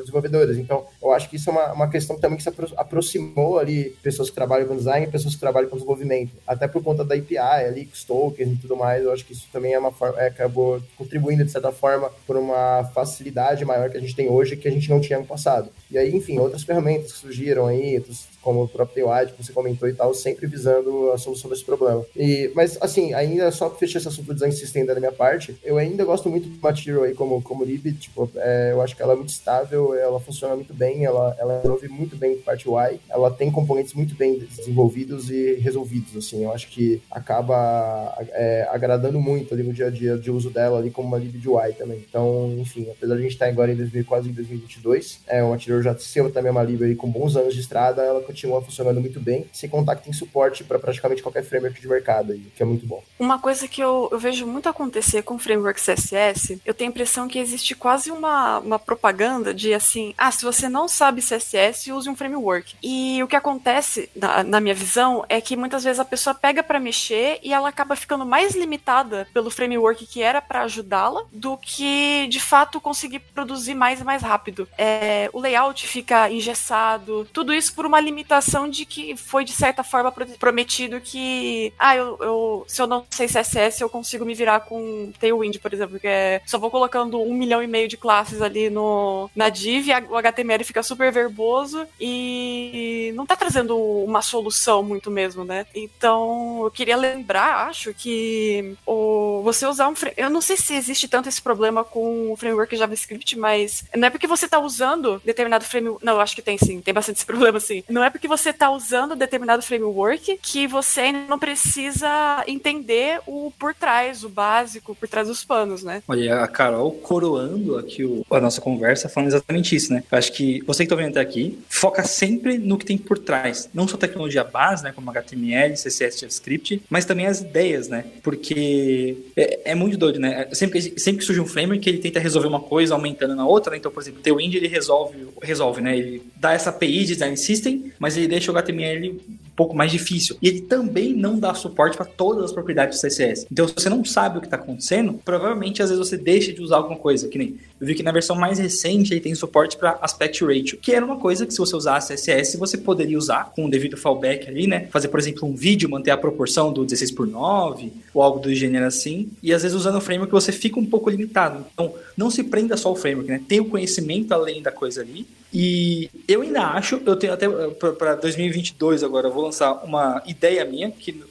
desenvolvedores. Então, eu acho que isso é uma, uma questão também que se aproximou ali pessoas que trabalham com design e pessoas que trabalham com desenvolvimento, até por conta da API ali, tokens e tudo mais. Eu acho que isso também é uma forma, é, acabou contribuindo de certa forma por uma facilidade maior que a gente tem hoje que a gente não tinha no passado. E aí, enfim, outras ferramentas que surgiram aí, como o próprio UI, que você comentou e tal, sempre visando a solução desse problema. E, mas, assim, ainda só fechar esse assunto do design system da minha parte, eu ainda gosto muito do Material aí como, como lib, tipo, é, eu acho que ela é muito estável, ela funciona muito bem, ela, ela resolve muito bem parte UI, ela tem componentes muito bem desenvolvidos e resolvidos, assim, eu acho que acaba é, agradando muito ali no dia a dia de uso dela ali como uma de UI também. Então, enfim, apesar de a gente estar agora em 2000, quase em 2022, é, o Material já ser também uma lib com bons anos de estrada, ela continua funcionando muito bem, sem contar que tem suporte para praticamente qualquer framework de mercado, aí, que é muito bom. Uma coisa que eu, eu vejo muito acontecer com framework CSS, eu tenho a impressão que existe quase uma, uma propaganda de assim, ah, se você não sabe CSS, use um framework. E o que acontece, na, na minha visão, é que muitas vezes a pessoa pega para mexer e ela acaba ficando mais limitada pelo framework que era para ajudá-la do que de fato conseguir produzir mais e mais rápido. É, o layout fica engessado, tudo isso por uma limitação de que foi de certa forma prometido que, ah, eu, eu se eu não sei CSS, eu consigo me virar com Tailwind, por exemplo, que é só vou colocando um milhão e meio de classes ali no, na div, o HTML fica super verboso e não tá trazendo uma solução muito mesmo, né? Então, eu queria lembrar, acho que o, você usar um eu não sei se existe tanto esse problema com o framework JavaScript, mas não é porque você tá usando determinado framework, não, acho que tem sim, tem bastante esse problema sim. Não é porque você está usando determinado framework que você ainda não precisa entender o por trás, o básico, por trás dos panos, né? Olha, a Carol coroando aqui o, a nossa conversa falando exatamente isso, né? Eu acho que você que está vendo até aqui, foca sempre no que tem por trás. Não só tecnologia né? Como HTML, CSS, JavaScript, mas também as ideias, né? Porque é, é muito doido, né? Sempre que, sempre que surge um framework, ele tenta resolver uma coisa aumentando na outra, né? Então, por exemplo, o Tailwind, ele resolve, resolve, né? Ele dá essa API de design system, mas ele deixa o HTML pouco mais difícil. E ele também não dá suporte para todas as propriedades do CSS. Então, se você não sabe o que está acontecendo, provavelmente às vezes você deixa de usar alguma coisa. Que nem eu vi que na versão mais recente ele tem suporte para aspect ratio, que era uma coisa que se você usasse CSS você poderia usar com o devido fallback ali, né? Fazer, por exemplo, um vídeo, manter a proporção do 16 por 9 ou algo do gênero assim. E às vezes usando o framework você fica um pouco limitado. Então, não se prenda só ao framework, né? Tem o conhecimento além da coisa ali. E eu ainda acho, eu tenho até para 2022 agora, eu vou lançar uma ideia minha, que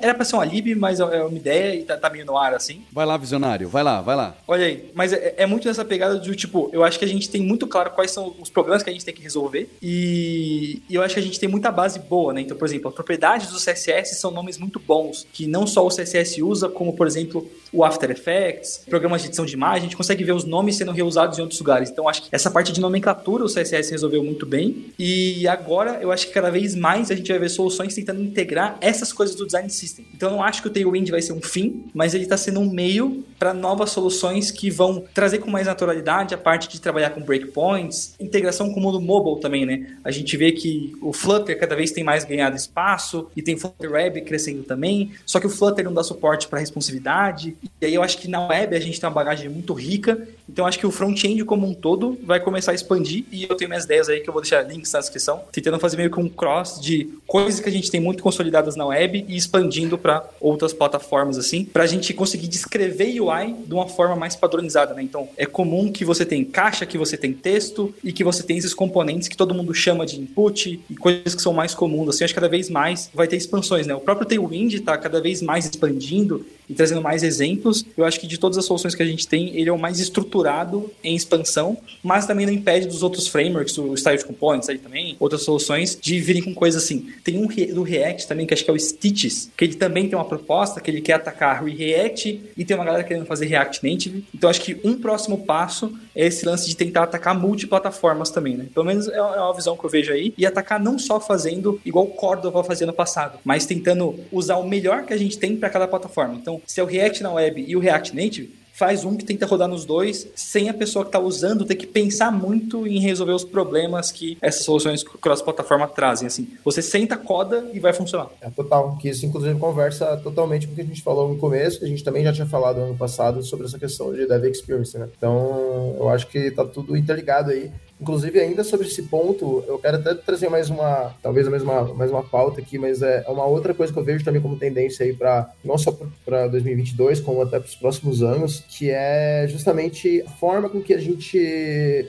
era para ser uma lib, mas é, é uma ideia e tá, tá, meio no ar assim. Vai lá, visionário, vai lá, vai lá. Olha aí, mas é, é muito nessa pegada do tipo, eu acho que a gente tem muito claro quais são os problemas que a gente tem que resolver e, e eu acho que a gente tem muita base boa, né? Então, por exemplo, as propriedades do CSS são nomes muito bons, que não só o CSS usa, como, por exemplo, o After Effects, programas de edição de imagem, a gente consegue ver os nomes sendo reusados em outros lugares. Então, acho que essa parte de nomenclatura o CSS resolveu muito bem. E agora, eu acho que cada vez mais a gente vai ver soluções tentando integrar essas coisas do design system. Então, eu não acho que o Tailwind vai ser um fim, mas ele está sendo um meio para novas soluções que vão trazer com mais naturalidade a parte de trabalhar com breakpoints, integração com o mundo mobile também, né? A gente vê que o Flutter cada vez tem mais ganhado espaço e tem Flutter Web crescendo também, só que o Flutter não dá suporte para responsividade e aí eu acho que na web a gente tem uma bagagem muito rica, então acho que o front-end como um todo vai começar a expandir e eu tenho minhas ideias aí que eu vou deixar links na descrição, tentando fazer meio que um cross de coisas que a gente tem muito consolidadas na web e expandindo para outras plataformas assim, para a gente conseguir descrever UI de uma forma mais padronizada, né? Então é comum que você tem caixa, que você tem texto e que você tem esses componentes que todo mundo chama de input e coisas que são mais comuns assim, acho que cada vez mais vai ter expansões, né? O próprio Tailwind está cada vez mais expandindo e trazendo mais exemplos, eu acho que de todas as soluções que a gente tem, ele é o mais estruturado em expansão, mas também não impede dos outros frameworks, o Style Components aí também, outras soluções, de virem com coisas assim. Tem um do React também, que acho que é o Stitches, que ele também tem uma proposta que ele quer atacar React e tem uma galera querendo fazer React Native. Então acho que um próximo passo é esse lance de tentar atacar multiplataformas também, né? Pelo menos é, é uma visão que eu vejo aí. E atacar não só fazendo igual o Cordova fazia no passado, mas tentando usar o melhor que a gente tem para cada plataforma. Então, se é o React na web e o React Native, faz um que tenta rodar nos dois, sem a pessoa que está usando ter que pensar muito em resolver os problemas que essas soluções cross-plataforma trazem. Assim, você senta, coda e vai funcionar. É total, que isso inclusive conversa totalmente com o que a gente falou no começo, a gente também já tinha falado ano passado sobre essa questão de Dev Experience, né? Então, eu acho que está tudo interligado aí. Inclusive, ainda sobre esse ponto, eu quero até trazer mais uma, talvez a mesma, mais uma pauta aqui, mas é uma outra coisa que eu vejo também como tendência aí para não só para 2022, como até para os próximos anos, que é justamente a forma com que a gente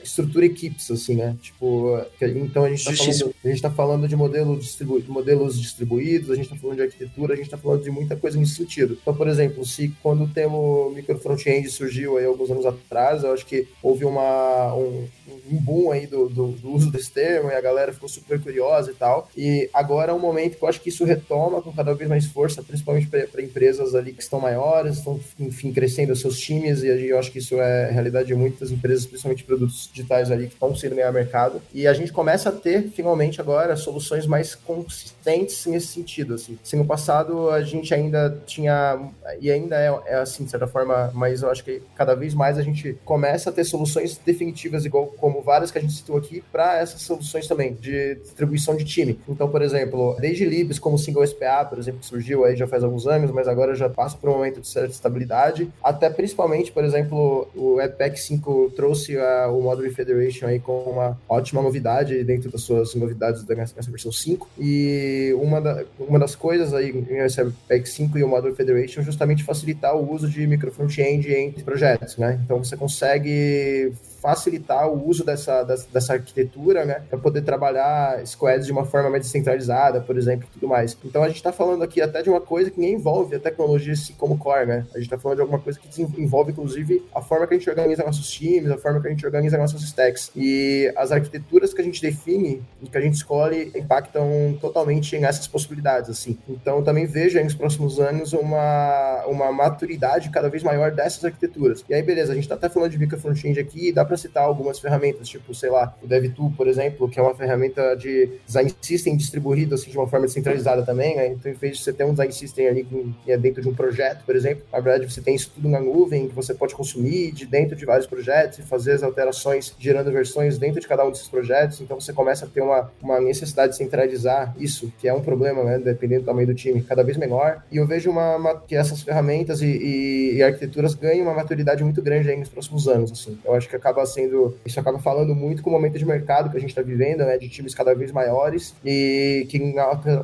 estrutura equipes, assim, né? Tipo, então a gente está falando, a gente tá falando de modelo distribu modelos distribuídos, a gente está falando de arquitetura, a gente está falando de muita coisa nesse sentido. Então, por exemplo, se quando o termo micro front-end surgiu aí alguns anos atrás, eu acho que houve uma, um, um boom aí do, do, do, uso desse termo e a galera ficou super curiosa e tal. E agora é um momento que eu acho que isso retoma com cada vez mais força, principalmente para empresas ali que estão maiores, estão, enfim, crescendo seus times e eu acho que isso é realidade de muitas empresas, principalmente produtos digitais ali que estão sendo ganhar mercado. E a gente começa a ter, finalmente, agora, soluções mais consistentes nesse sentido, assim. Se no passado a gente ainda tinha, e ainda é, é assim, de certa forma, mas eu acho que cada vez mais a gente começa a ter soluções definitivas, igual como várias que a gente citou aqui, para essas soluções também, de distribuição de time. Então, por exemplo, desde libs como Single SPA, por exemplo, que surgiu aí já faz alguns anos, mas agora já passa por um momento de certa estabilidade, até principalmente, por exemplo, o Webpack 5 trouxe a, o Model Federation aí com uma ótima novidade dentro das suas novidades dessa versão 5, e uma, da, uma das coisas aí em Webpack 5 e o Model Federation é justamente facilitar o uso de micro front-end entre projetos, né? Então você consegue facilitar o uso dessa, dessa, dessa arquitetura, né, para poder trabalhar squads de uma forma mais descentralizada, por exemplo, tudo mais. Então a gente está falando aqui até de uma coisa que nem envolve a tecnologia assim como core, né? A gente está falando de alguma coisa que envolve, inclusive, a forma que a gente organiza nossos times, a forma que a gente organiza nossas stacks. E as arquiteturas que a gente define e que a gente escolhe impactam totalmente nessas possibilidades, assim. Então também vejo aí nos próximos anos uma, uma maturidade cada vez maior dessas arquiteturas. E aí, beleza, a gente está até falando de micro front-end aqui, dá para para citar algumas ferramentas, tipo, sei lá, o DevTool, por exemplo, que é uma ferramenta de design system distribuído assim, de uma forma descentralizada também, né? Então, em vez de você ter um design system ali que é dentro de um projeto, por exemplo, na verdade você tem isso tudo na nuvem, que você pode consumir de dentro de vários projetos e fazer as alterações gerando versões dentro de cada um desses projetos. Então, você começa a ter uma, uma necessidade de centralizar isso, que é um problema, né? Dependendo do tamanho do time, cada vez menor. E eu vejo uma, uma que essas ferramentas e, e, e arquiteturas ganham uma maturidade muito grande aí nos próximos anos, assim. Eu acho que acaba sendo. Isso acaba falando muito com o momento de mercado que a gente está vivendo, né? De times cada vez maiores e que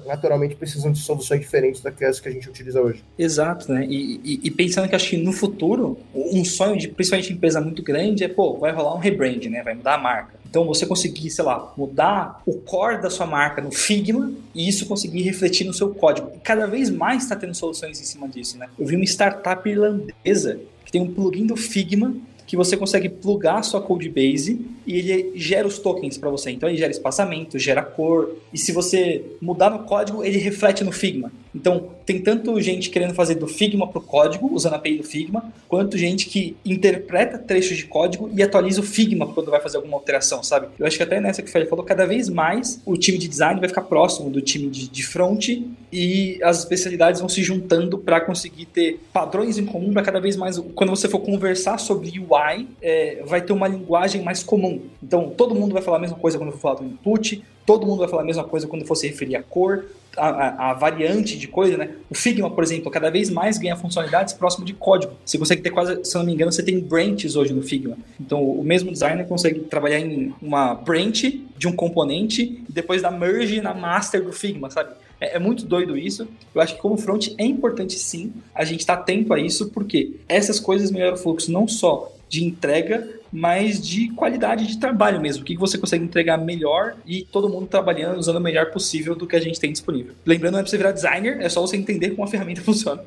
naturalmente precisam de soluções diferentes daquelas que a gente utiliza hoje. Exato, né? E, e, e pensando que acho que no futuro, um sonho de principalmente empresa muito grande é, pô, vai rolar um rebrand, né? Vai mudar a marca. Então você conseguir, sei lá, mudar o core da sua marca no Figma e isso conseguir refletir no seu código. E cada vez mais está tendo soluções em cima disso, né? Eu vi uma startup irlandesa que tem um plugin do Figma que você consegue plugar a sua code base e ele gera os tokens para você. Então ele gera espaçamento, gera cor, e se você mudar no código, ele reflete no Figma. Então, tem tanto gente querendo fazer do Figma para o código, usando a API do Figma, quanto gente que interpreta trechos de código e atualiza o Figma quando vai fazer alguma alteração, sabe? Eu acho que até nessa que o Fred falou, cada vez mais o time de design vai ficar próximo do time de, de front e as especialidades vão se juntando para conseguir ter padrões em comum para cada vez mais. Quando você for conversar sobre UI, é, vai ter uma linguagem mais comum. Então, todo mundo vai falar a mesma coisa quando for falar do input, todo mundo vai falar a mesma coisa quando for se referir a cor, a, a, a, variante de coisa, né? O Figma, por exemplo, cada vez mais ganha funcionalidades próximo de código. Você consegue ter quase, se não me engano, você tem branches hoje no Figma. Então, o mesmo designer consegue trabalhar em uma branch de um componente e depois dar merge na master do Figma, sabe? É, é, muito doido isso. Eu acho que como front é importante sim a gente estar tá atento a isso, porque essas coisas melhoram o fluxo não só de entrega, mas de qualidade de trabalho mesmo. O que você consegue entregar melhor e todo mundo trabalhando, usando o melhor possível do que a gente tem disponível. Lembrando, não é pra você virar designer, é só você entender como a ferramenta funciona.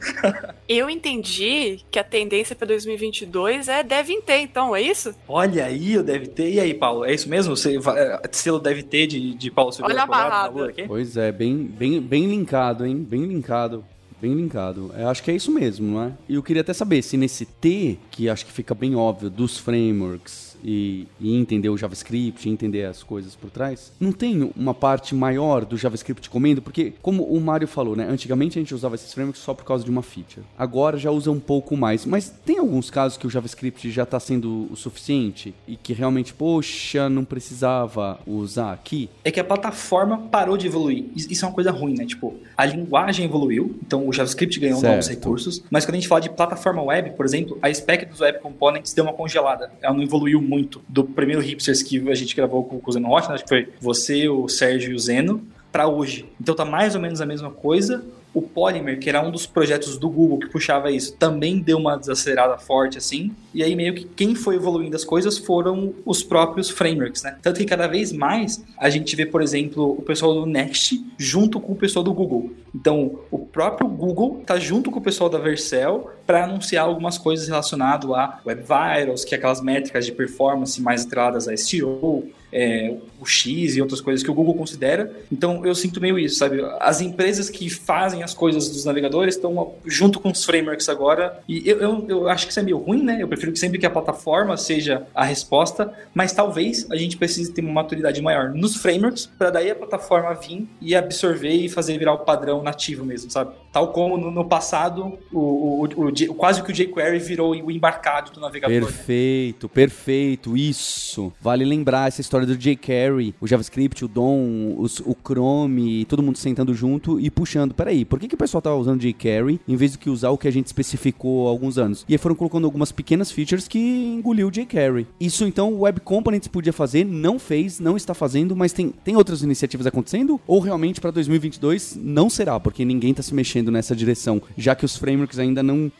Eu entendi que a tendência para 2022 é deve ter, então, é isso? Olha aí, o deve ter. E aí, Paulo, é isso mesmo? Você, é, selo deve ter de, de Paulo Silveira Olha a barrada. Pois é, bem, bem, bem linkado, hein? Bem linkado. Bem linkado. Eu acho que é isso mesmo, não é? E eu queria até saber se nesse T, que acho que fica bem óbvio, dos frameworks, e, e, entender o JavaScript, entender as coisas por trás, não tem uma parte maior do JavaScript comendo, porque, como o Mário falou, né? Antigamente a gente usava esses frameworks só por causa de uma feature. Agora já usa um pouco mais. Mas tem alguns casos que o JavaScript já está sendo o suficiente e que realmente, poxa, não precisava usar aqui? É que a plataforma parou de evoluir. Isso é uma coisa ruim, né? Tipo, a linguagem evoluiu, então o JavaScript ganhou certo. novos recursos, mas quando a gente fala de plataforma web, por exemplo, a spec dos web components deu uma congelada. Ela não evoluiu muito muito do primeiro Hipsters que a gente gravou com, o Zeno Rocha, né? acho que foi você, o Sérgio e o Zeno, para hoje. Então tá mais ou menos a mesma coisa. O Polymer, que era um dos projetos do Google que puxava isso, também deu uma desacelerada forte assim. E aí meio que quem foi evoluindo as coisas foram os próprios frameworks, né? Tanto que cada vez mais a gente vê, por exemplo, o pessoal do Next junto com o pessoal do Google. Então, o próprio Google tá junto com o pessoal da Vercel para anunciar algumas coisas relacionadas a Web Vitals, que é aquelas métricas de performance mais atreladas a SEO, é, o X e outras coisas que o Google considera. Então eu sinto meio isso, sabe? As empresas que fazem as coisas dos navegadores estão junto com os frameworks agora. E eu, eu, eu, acho que isso é meio ruim, né? Eu prefiro que sempre que a plataforma seja a resposta, mas talvez a gente precise ter uma maturidade maior nos frameworks para daí a plataforma vir e absorver e fazer virar o padrão nativo mesmo, sabe? Tal como no passado, o, o, o, quase que o jQuery virou o embarcado do navegador. Né? Perfeito, perfeito, isso. Vale lembrar essa história do jQuery, o JavaScript, o DOM, os, o Chrome, todo mundo sentando junto e puxando. Peraí, por que, que o pessoal tava usando jQuery em vez de que usar o que a gente especificou há alguns anos? E aí foram colocando algumas pequenas features que engoliu o jQuery. Isso então o Web Components podia fazer, não fez, não está fazendo, mas tem, tem outras iniciativas acontecendo? Ou realmente para 2022 não será, porque ninguém está se mexendo nessa direção, já que os frameworks ainda não,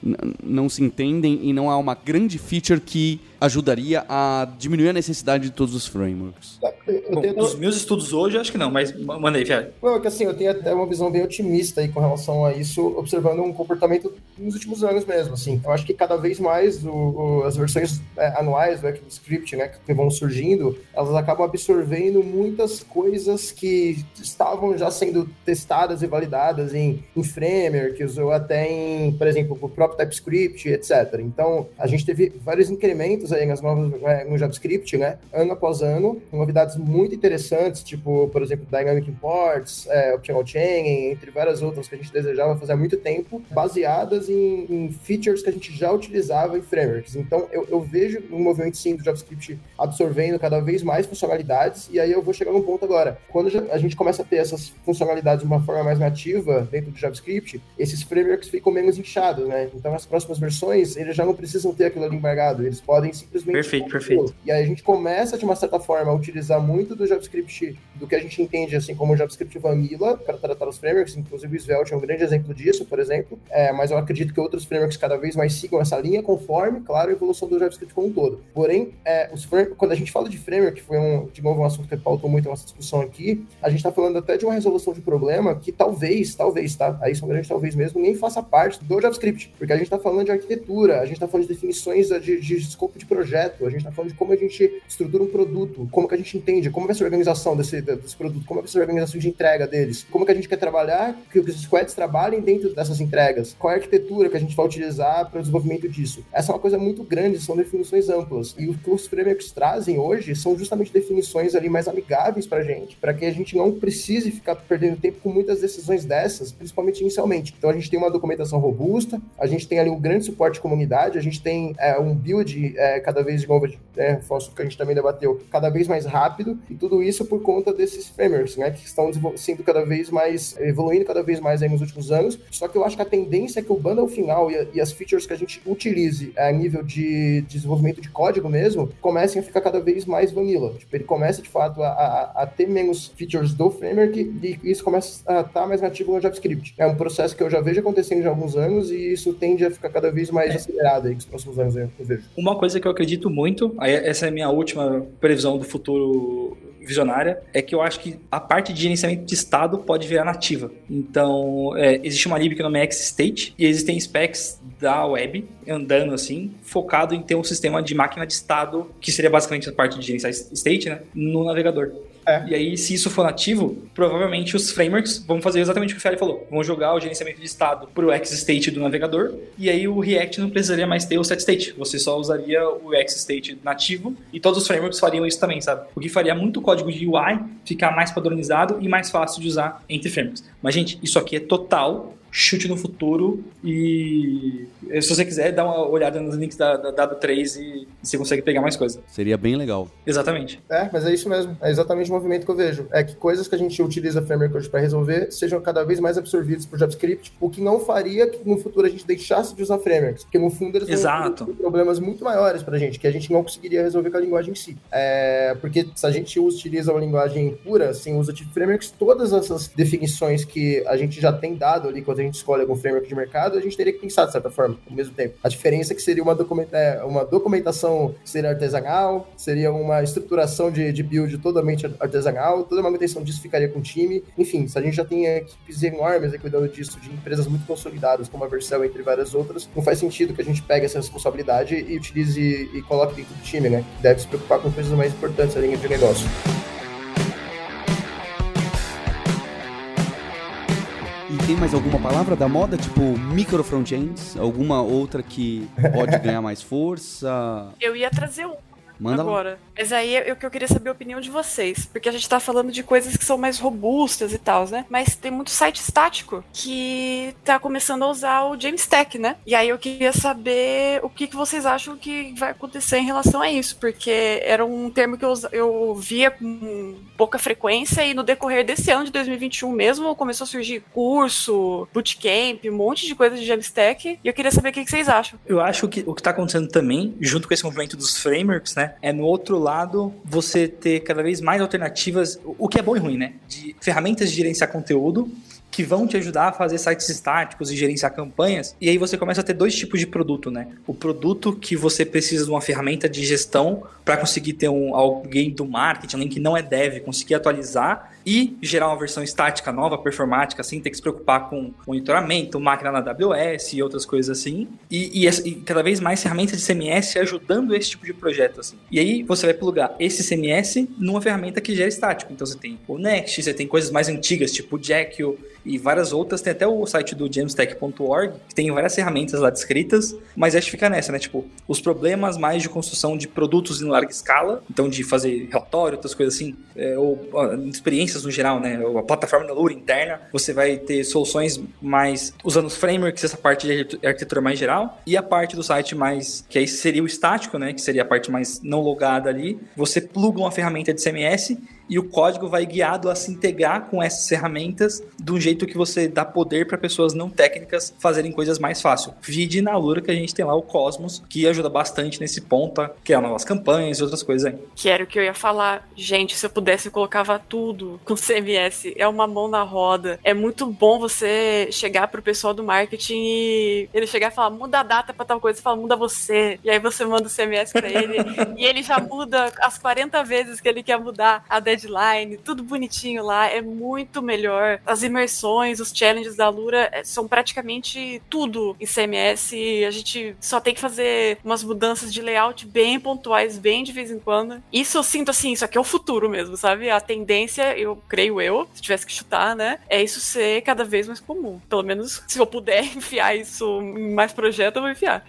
não se entendem e não há uma grande feature que ajudaria a diminuir a necessidade de todos os frameworks. Bom, tenho... Dos meus estudos hoje, acho que não, mas manda aí, Fiat. Não, é que assim, eu tenho até uma visão bem otimista aí com relação a isso, observando um comportamento nos últimos anos mesmo, assim. Eu acho que cada vez mais o, o, as versões é, anuais do ECMAScript, né, que vão surgindo, elas acabam absorvendo muitas coisas que estavam já sendo testadas e validadas em, em frameworks ou até em, por exemplo, o próprio TypeScript, etc. Então, a gente teve vários incrementos nas novas, é, no JavaScript, né? Ano após ano, novidades muito interessantes, tipo, por exemplo, Dynamic Imports, é, Optional Chain, entre várias outras que a gente desejava fazer há muito tempo, baseadas em, em features que a gente já utilizava em frameworks. Então, eu, eu vejo um movimento sim do JavaScript absorvendo cada vez mais funcionalidades, e aí eu vou chegar num ponto agora. Quando a gente começa a ter essas funcionalidades de uma forma mais nativa dentro do JavaScript, esses frameworks ficam menos inchados, né? Então, as próximas versões, eles já não precisam ter aquilo ali embargado, eles podem simplesmente. Perfeito, perfeito. E aí a gente começa, de uma certa forma, a utilizar muito do JavaScript, do que a gente entende assim como JavaScript Vanilla, para tratar os frameworks, inclusive o Svelte é um grande exemplo disso, por exemplo. É, mas eu acredito que outros frameworks cada vez mais sigam essa linha, conforme, claro, a evolução do JavaScript como um todo. Porém, é, os quando a gente fala de framework, que foi um, de novo um assunto que pautou muito a nossa discussão aqui, a gente está falando até de uma resolução de problema que talvez, talvez, tá? Aí são grandes talvez mesmo, nem faça parte do JavaScript, porque a gente está falando de arquitetura, a gente está falando de definições de, de escopo de projeto, a gente está falando de como a gente estrutura um produto, como que a gente entende, como vai ser a organização desse, desse produto, como vai ser a organização de entrega deles, como que a gente quer trabalhar, que os squads trabalhem dentro dessas entregas, qual é a arquitetura que a gente vai utilizar para o desenvolvimento disso. Essa é uma coisa muito grande, são definições amplas. E o que os frameworks trazem hoje são justamente definições ali mais amigáveis para a gente, para que a gente não precise ficar perdendo tempo com muitas decisões dessas, principalmente inicialmente. Então a gente tem uma documentação robusta, a gente tem ali um grande suporte de comunidade, a gente tem é, um build é, cada vez de novo, é, que a gente também debateu, cada vez mais rápido, e tudo isso por conta desses frameworks, né, que estão sendo cada vez mais, evoluindo cada vez mais aí nos últimos anos. Só que eu acho que a tendência é que o bundle final e, e as features que a gente utilize a nível de, de desenvolvimento de código mesmo, comecem a ficar cada vez mais vanilla. Tipo, ele começa de fato a, a, a ter menos features do framework e isso começa a estar tá mais nativo no JavaScript. É um processo que eu já vejo acontecendo já há alguns anos e isso tende a ficar cada vez mais é. acelerado aí nos próximos anos, eu vejo. Uma coisa que eu acredito muito, essa é a minha última previsão do futuro visionária, é que eu acho que a parte de gerenciamento de estado pode virar nativa. Então, é, existe uma lib que nome é X-State e existem specs da web andando assim, focado em ter um sistema de máquina de estado, que seria basicamente a parte de gerenciar state, né, no navegador. É. E aí, se isso for nativo, provavelmente os frameworks vão fazer exatamente o que o Ferry falou. Vão jogar o gerenciamento de estado para o X-State do navegador, e aí o React não precisaria mais ter o set-state. Você só usaria o X-State nativo, e todos os frameworks fariam isso também, sabe? O que faria muito código de UI ficar mais padronizado e mais fácil de usar entre frameworks. Mas, gente, isso aqui é total chute no futuro e se você quiser, dá uma olhada nos links da, da W3 e você consegue pegar mais coisa. Seria bem legal. Exatamente. É, mas é isso mesmo. É exatamente o movimento que eu vejo. É que coisas que a gente utiliza framework hoje para resolver sejam cada vez mais absorvidos por JavaScript, o que não faria que no futuro a gente deixasse de usar frameworks, porque no fundo eles Exato. têm problemas muito maiores pra gente, que a gente não conseguiria resolver com a linguagem em si. É, porque se a gente utiliza uma linguagem pura, sem uso de frameworks, todas essas definições que a gente já tem dado ali quando a gente escolhe algum framework de mercado, a gente teria que pensar de certa forma, ao mesmo tempo. A diferença é que seria uma, documenta é, uma documentação seria artesanal, seria uma estruturação de, de build totalmente artesanal, toda a manutenção disso ficaria com o time. Enfim, se a gente já tem equipes enormes cuidando disso, de empresas muito consolidadas, como a Vercel, entre várias outras, não faz sentido que a gente pegue essa responsabilidade e utilize e coloque dentro do time, né? Deve se preocupar com coisas mais importantes ali de negócio. Tem mais alguma palavra da moda, tipo micro frontends? Alguma outra que pode ganhar mais força? Eu ia trazer um Manda agora. Lá. Mas aí é o que eu queria saber a opinião de vocês. Porque a gente tá falando de coisas que são mais robustas e tal, né? Mas tem muito site estático que tá começando a usar o Jamstack, né? E aí eu queria saber o que, que vocês acham que vai acontecer em relação a isso. Porque era um termo que eu, eu via com pouca frequência e no decorrer desse ano de 2021 mesmo começou a surgir curso, bootcamp, um monte de coisa de Jamstack. E eu queria saber o que, que vocês acham. Eu acho que o que tá acontecendo também, junto com esse movimento dos frameworks, né? É no outro lado você ter cada vez mais alternativas, o que é bom e ruim, né? De ferramentas de gerenciar conteúdo que vão te ajudar a fazer sites estáticos e gerenciar campanhas. E aí você começa a ter dois tipos de produto, né? O produto que você precisa de uma ferramenta de gestão para conseguir ter um, alguém do marketing, alguém que não é dev, conseguir atualizar e gerar uma versão estática nova, performática, sem ter que se preocupar com monitoramento, máquina na AWS e outras coisas assim. E, e, e, cada vez mais ferramentas de CMS ajudando esse tipo de projeto. Assim. E aí você vai plugar esse CMS numa ferramenta que gera estático. Então você tem o Next, você tem coisas mais antigas, tipo o Jekyll e várias outras. Tem até o site do jamstack.org, que tem várias ferramentas lá descritas, mas acho que fica nessa, né? Tipo, os problemas mais de construção de produtos em larga escala, então de fazer relatório, outras coisas assim, é, ou experiências no geral, né? A plataforma da Lura interna, você vai ter soluções mais usando os frameworks, essa parte de arquitetura mais geral, e a parte do site mais, que aí seria o estático, né? Que seria a parte mais não logada ali. Você pluga uma ferramenta de CMS e o código vai guiado a se integrar com essas ferramentas de um jeito que você dá poder para pessoas não técnicas fazerem coisas mais fácil. Vide na Lura que a gente tem lá o Cosmos, que ajuda bastante nesse ponto a criar novas campanhas e outras coisas aí. Que era o que eu ia falar. Gente, se eu pudesse, eu colocava tudo com CMS. É uma mão na roda. É muito bom você chegar pro pessoal do marketing e ele chegar e falar, muda a data pra tal coisa. Fala, muda você. E aí você manda o CMS pra ele e ele já muda as 40 vezes que ele quer mudar a deadline, tudo bonitinho lá, é muito melhor. As imersões, os challenges da Lura é, são praticamente tudo em CMS. A gente só tem que fazer umas mudanças de layout bem pontuais, bem de vez em quando. Isso eu sinto assim, isso aqui é o futuro mesmo, sabe? A tendência, eu creio eu, se tivesse que chutar, né? É isso ser cada vez mais comum. Pelo menos se eu puder enfiar isso em mais projetos, eu vou enfiar.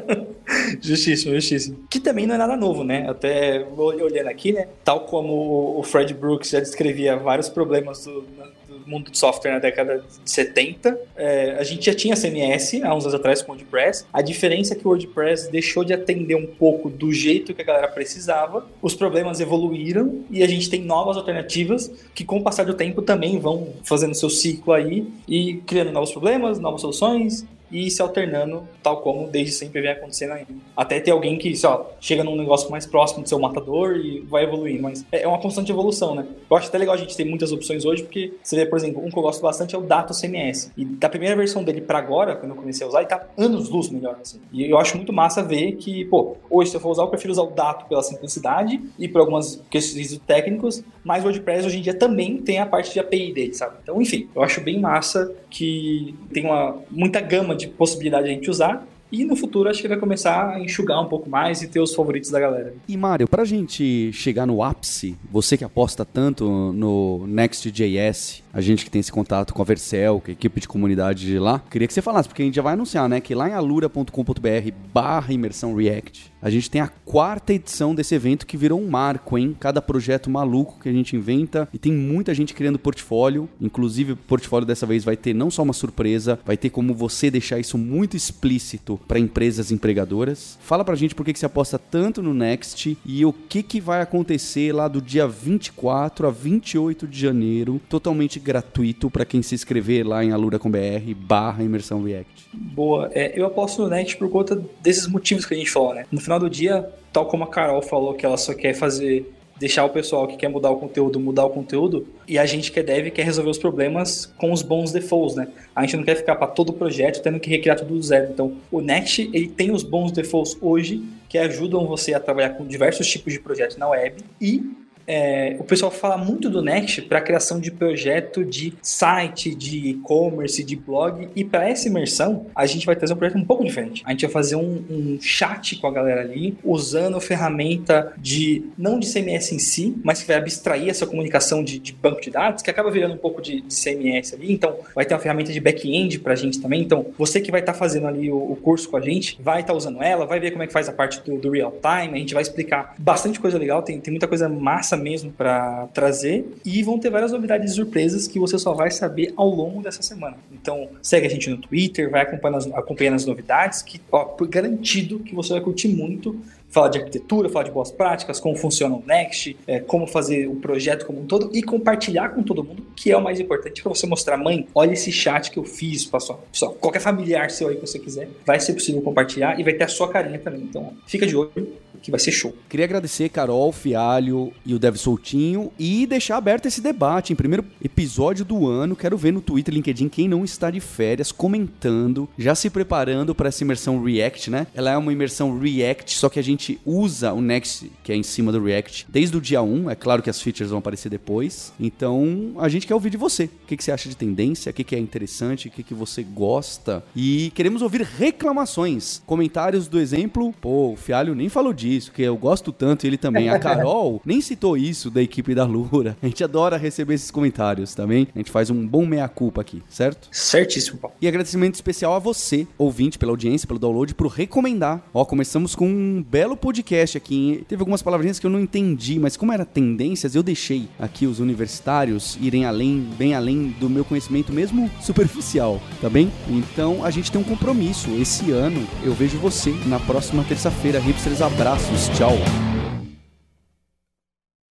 justíssimo, justíssimo. Que também não é nada novo, né? Até olhando aqui, né? Tal como o Fred Brooks já descrevia vários problemas do, do mundo de software na década de 70. É, a gente já tinha CMS há uns anos atrás com o WordPress. A diferença é que o WordPress deixou de atender um pouco do jeito que a galera precisava. Os problemas evoluíram e a gente tem novas alternativas que, com o passar do tempo, também vão fazendo seu ciclo aí e criando novos problemas, novas soluções e se alternando, tal como desde sempre vem acontecendo ainda. Até ter alguém que, lá, chega num negócio mais próximo do seu matador e vai evoluindo, mas é uma constante evolução, né? Eu acho até legal a gente ter muitas opções hoje, porque você vê, por exemplo, um que eu gosto bastante é o Dato CMS. E da primeira versão dele para agora, quando eu comecei a usar, ele tá anos luz melhor, assim. E eu acho muito massa ver que, pô, hoje se eu for usar, eu prefiro usar o Dato pela simplicidade e por algumas questões técnicos, mas o WordPress hoje em dia também tem a parte de API dele, sabe? Então, enfim, eu acho bem massa que tem uma muita gama de possibilidade de a gente usar. E no futuro acho que vai começar a enxugar um pouco mais e ter os favoritos da galera. E Mário, pra gente chegar no ápice, você que aposta tanto no Next.js, a gente que tem esse contato com a Vercel, com a equipe de comunidade de lá, queria que você falasse, porque a gente já vai anunciar, né, que lá em alura.com.br barra imersão React, a gente tem a quarta edição desse evento que virou um marco, hein? Cada projeto maluco que a gente inventa e tem muita gente criando portfólio. Inclusive, o portfólio dessa vez vai ter não só uma surpresa, vai ter como você deixar isso muito explícito para empresas empregadoras. Fala pra gente por que, você aposta tanto no Next e o que, que vai acontecer lá do dia 24 a 28 de janeiro, totalmente gratuito para quem se inscrever lá em alura.com.br barra imersão React. Boa, é, eu aposto no Next por conta desses motivos que a gente falou, né? No final do dia, tal como a Carol falou que ela só quer fazer deixar o pessoal que quer mudar o conteúdo mudar o conteúdo e a gente que é dev quer resolver os problemas com os bons defaults, né? A gente não quer ficar para todo o projeto tendo que recriar tudo do zero. Então, o Next ele tem os bons defaults hoje que ajudam você a trabalhar com diversos tipos de projetos na web e é, o pessoal fala muito do Next para criação de projeto de site, de e-commerce, de blog. E para essa imersão, a gente vai trazer um projeto um pouco diferente. A gente vai fazer um, um chat com a galera ali, usando a ferramenta de, não de CMS em si, mas que vai abstrair essa comunicação de, de banco de dados, que acaba virando um pouco de, de CMS ali. Então, vai ter uma ferramenta de back-end para a gente também. Então, você que vai estar tá fazendo ali o, o, curso com a gente, vai estar tá usando ela, vai ver como é que faz a parte do, do real time. A gente vai explicar bastante coisa legal, tem, tem muita coisa massa mesmo para trazer e vão ter várias novidades e surpresas que você só vai saber ao longo dessa semana. Então, segue a gente no Twitter, vai acompanhando as, acompanhando as novidades, que, ó, garantido que você vai curtir muito falar de arquitetura, falar de boas práticas, como funciona o Next, é, como fazer o projeto como um todo e compartilhar com todo mundo, que é o mais importante para você mostrar, mãe, olha esse chat que eu fiz, pessoal. pessoal. Qualquer familiar seu aí que você quiser, vai ser possível compartilhar e vai ter a sua carinha também. Então, fica de olho que vai ser show. Queria agradecer Carol, Fialho e o Dev Soltinho e deixar aberto esse debate em primeiro episódio do ano. Quero ver no Twitter, LinkedIn quem não está de férias comentando, já se preparando para essa imersão React, né? Ela é uma imersão React, só que a gente usa o Next, que é em cima do React, desde o dia 1. É claro que as features vão aparecer depois. Então, a gente quer ouvir de você. O que, que você acha de tendência? O que, que é interessante? O que, que você gosta? E queremos ouvir reclamações, comentários do exemplo. Pô, o Fialho nem falou disso que eu gosto tanto, ele também. A Carol nem citou isso da equipe da Lura. A gente adora receber esses comentários também. A gente faz um bom meia-culpa aqui, certo? Certíssimo, Paulo. E agradecimento especial a você, ouvinte, pela audiência, pelo download, por recomendar. Ó, começamos com um belo podcast aqui. Teve algumas palavrinhas que eu não entendi, mas como era tendências, eu deixei aqui os universitários irem além, bem além do meu conhecimento, mesmo superficial, tá bem? Então a gente tem um compromisso. Esse ano eu vejo você na próxima terça-feira. Hipsters, abraço abraços, tchau.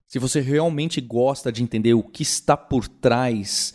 Se você realmente gosta de entender o que está por trás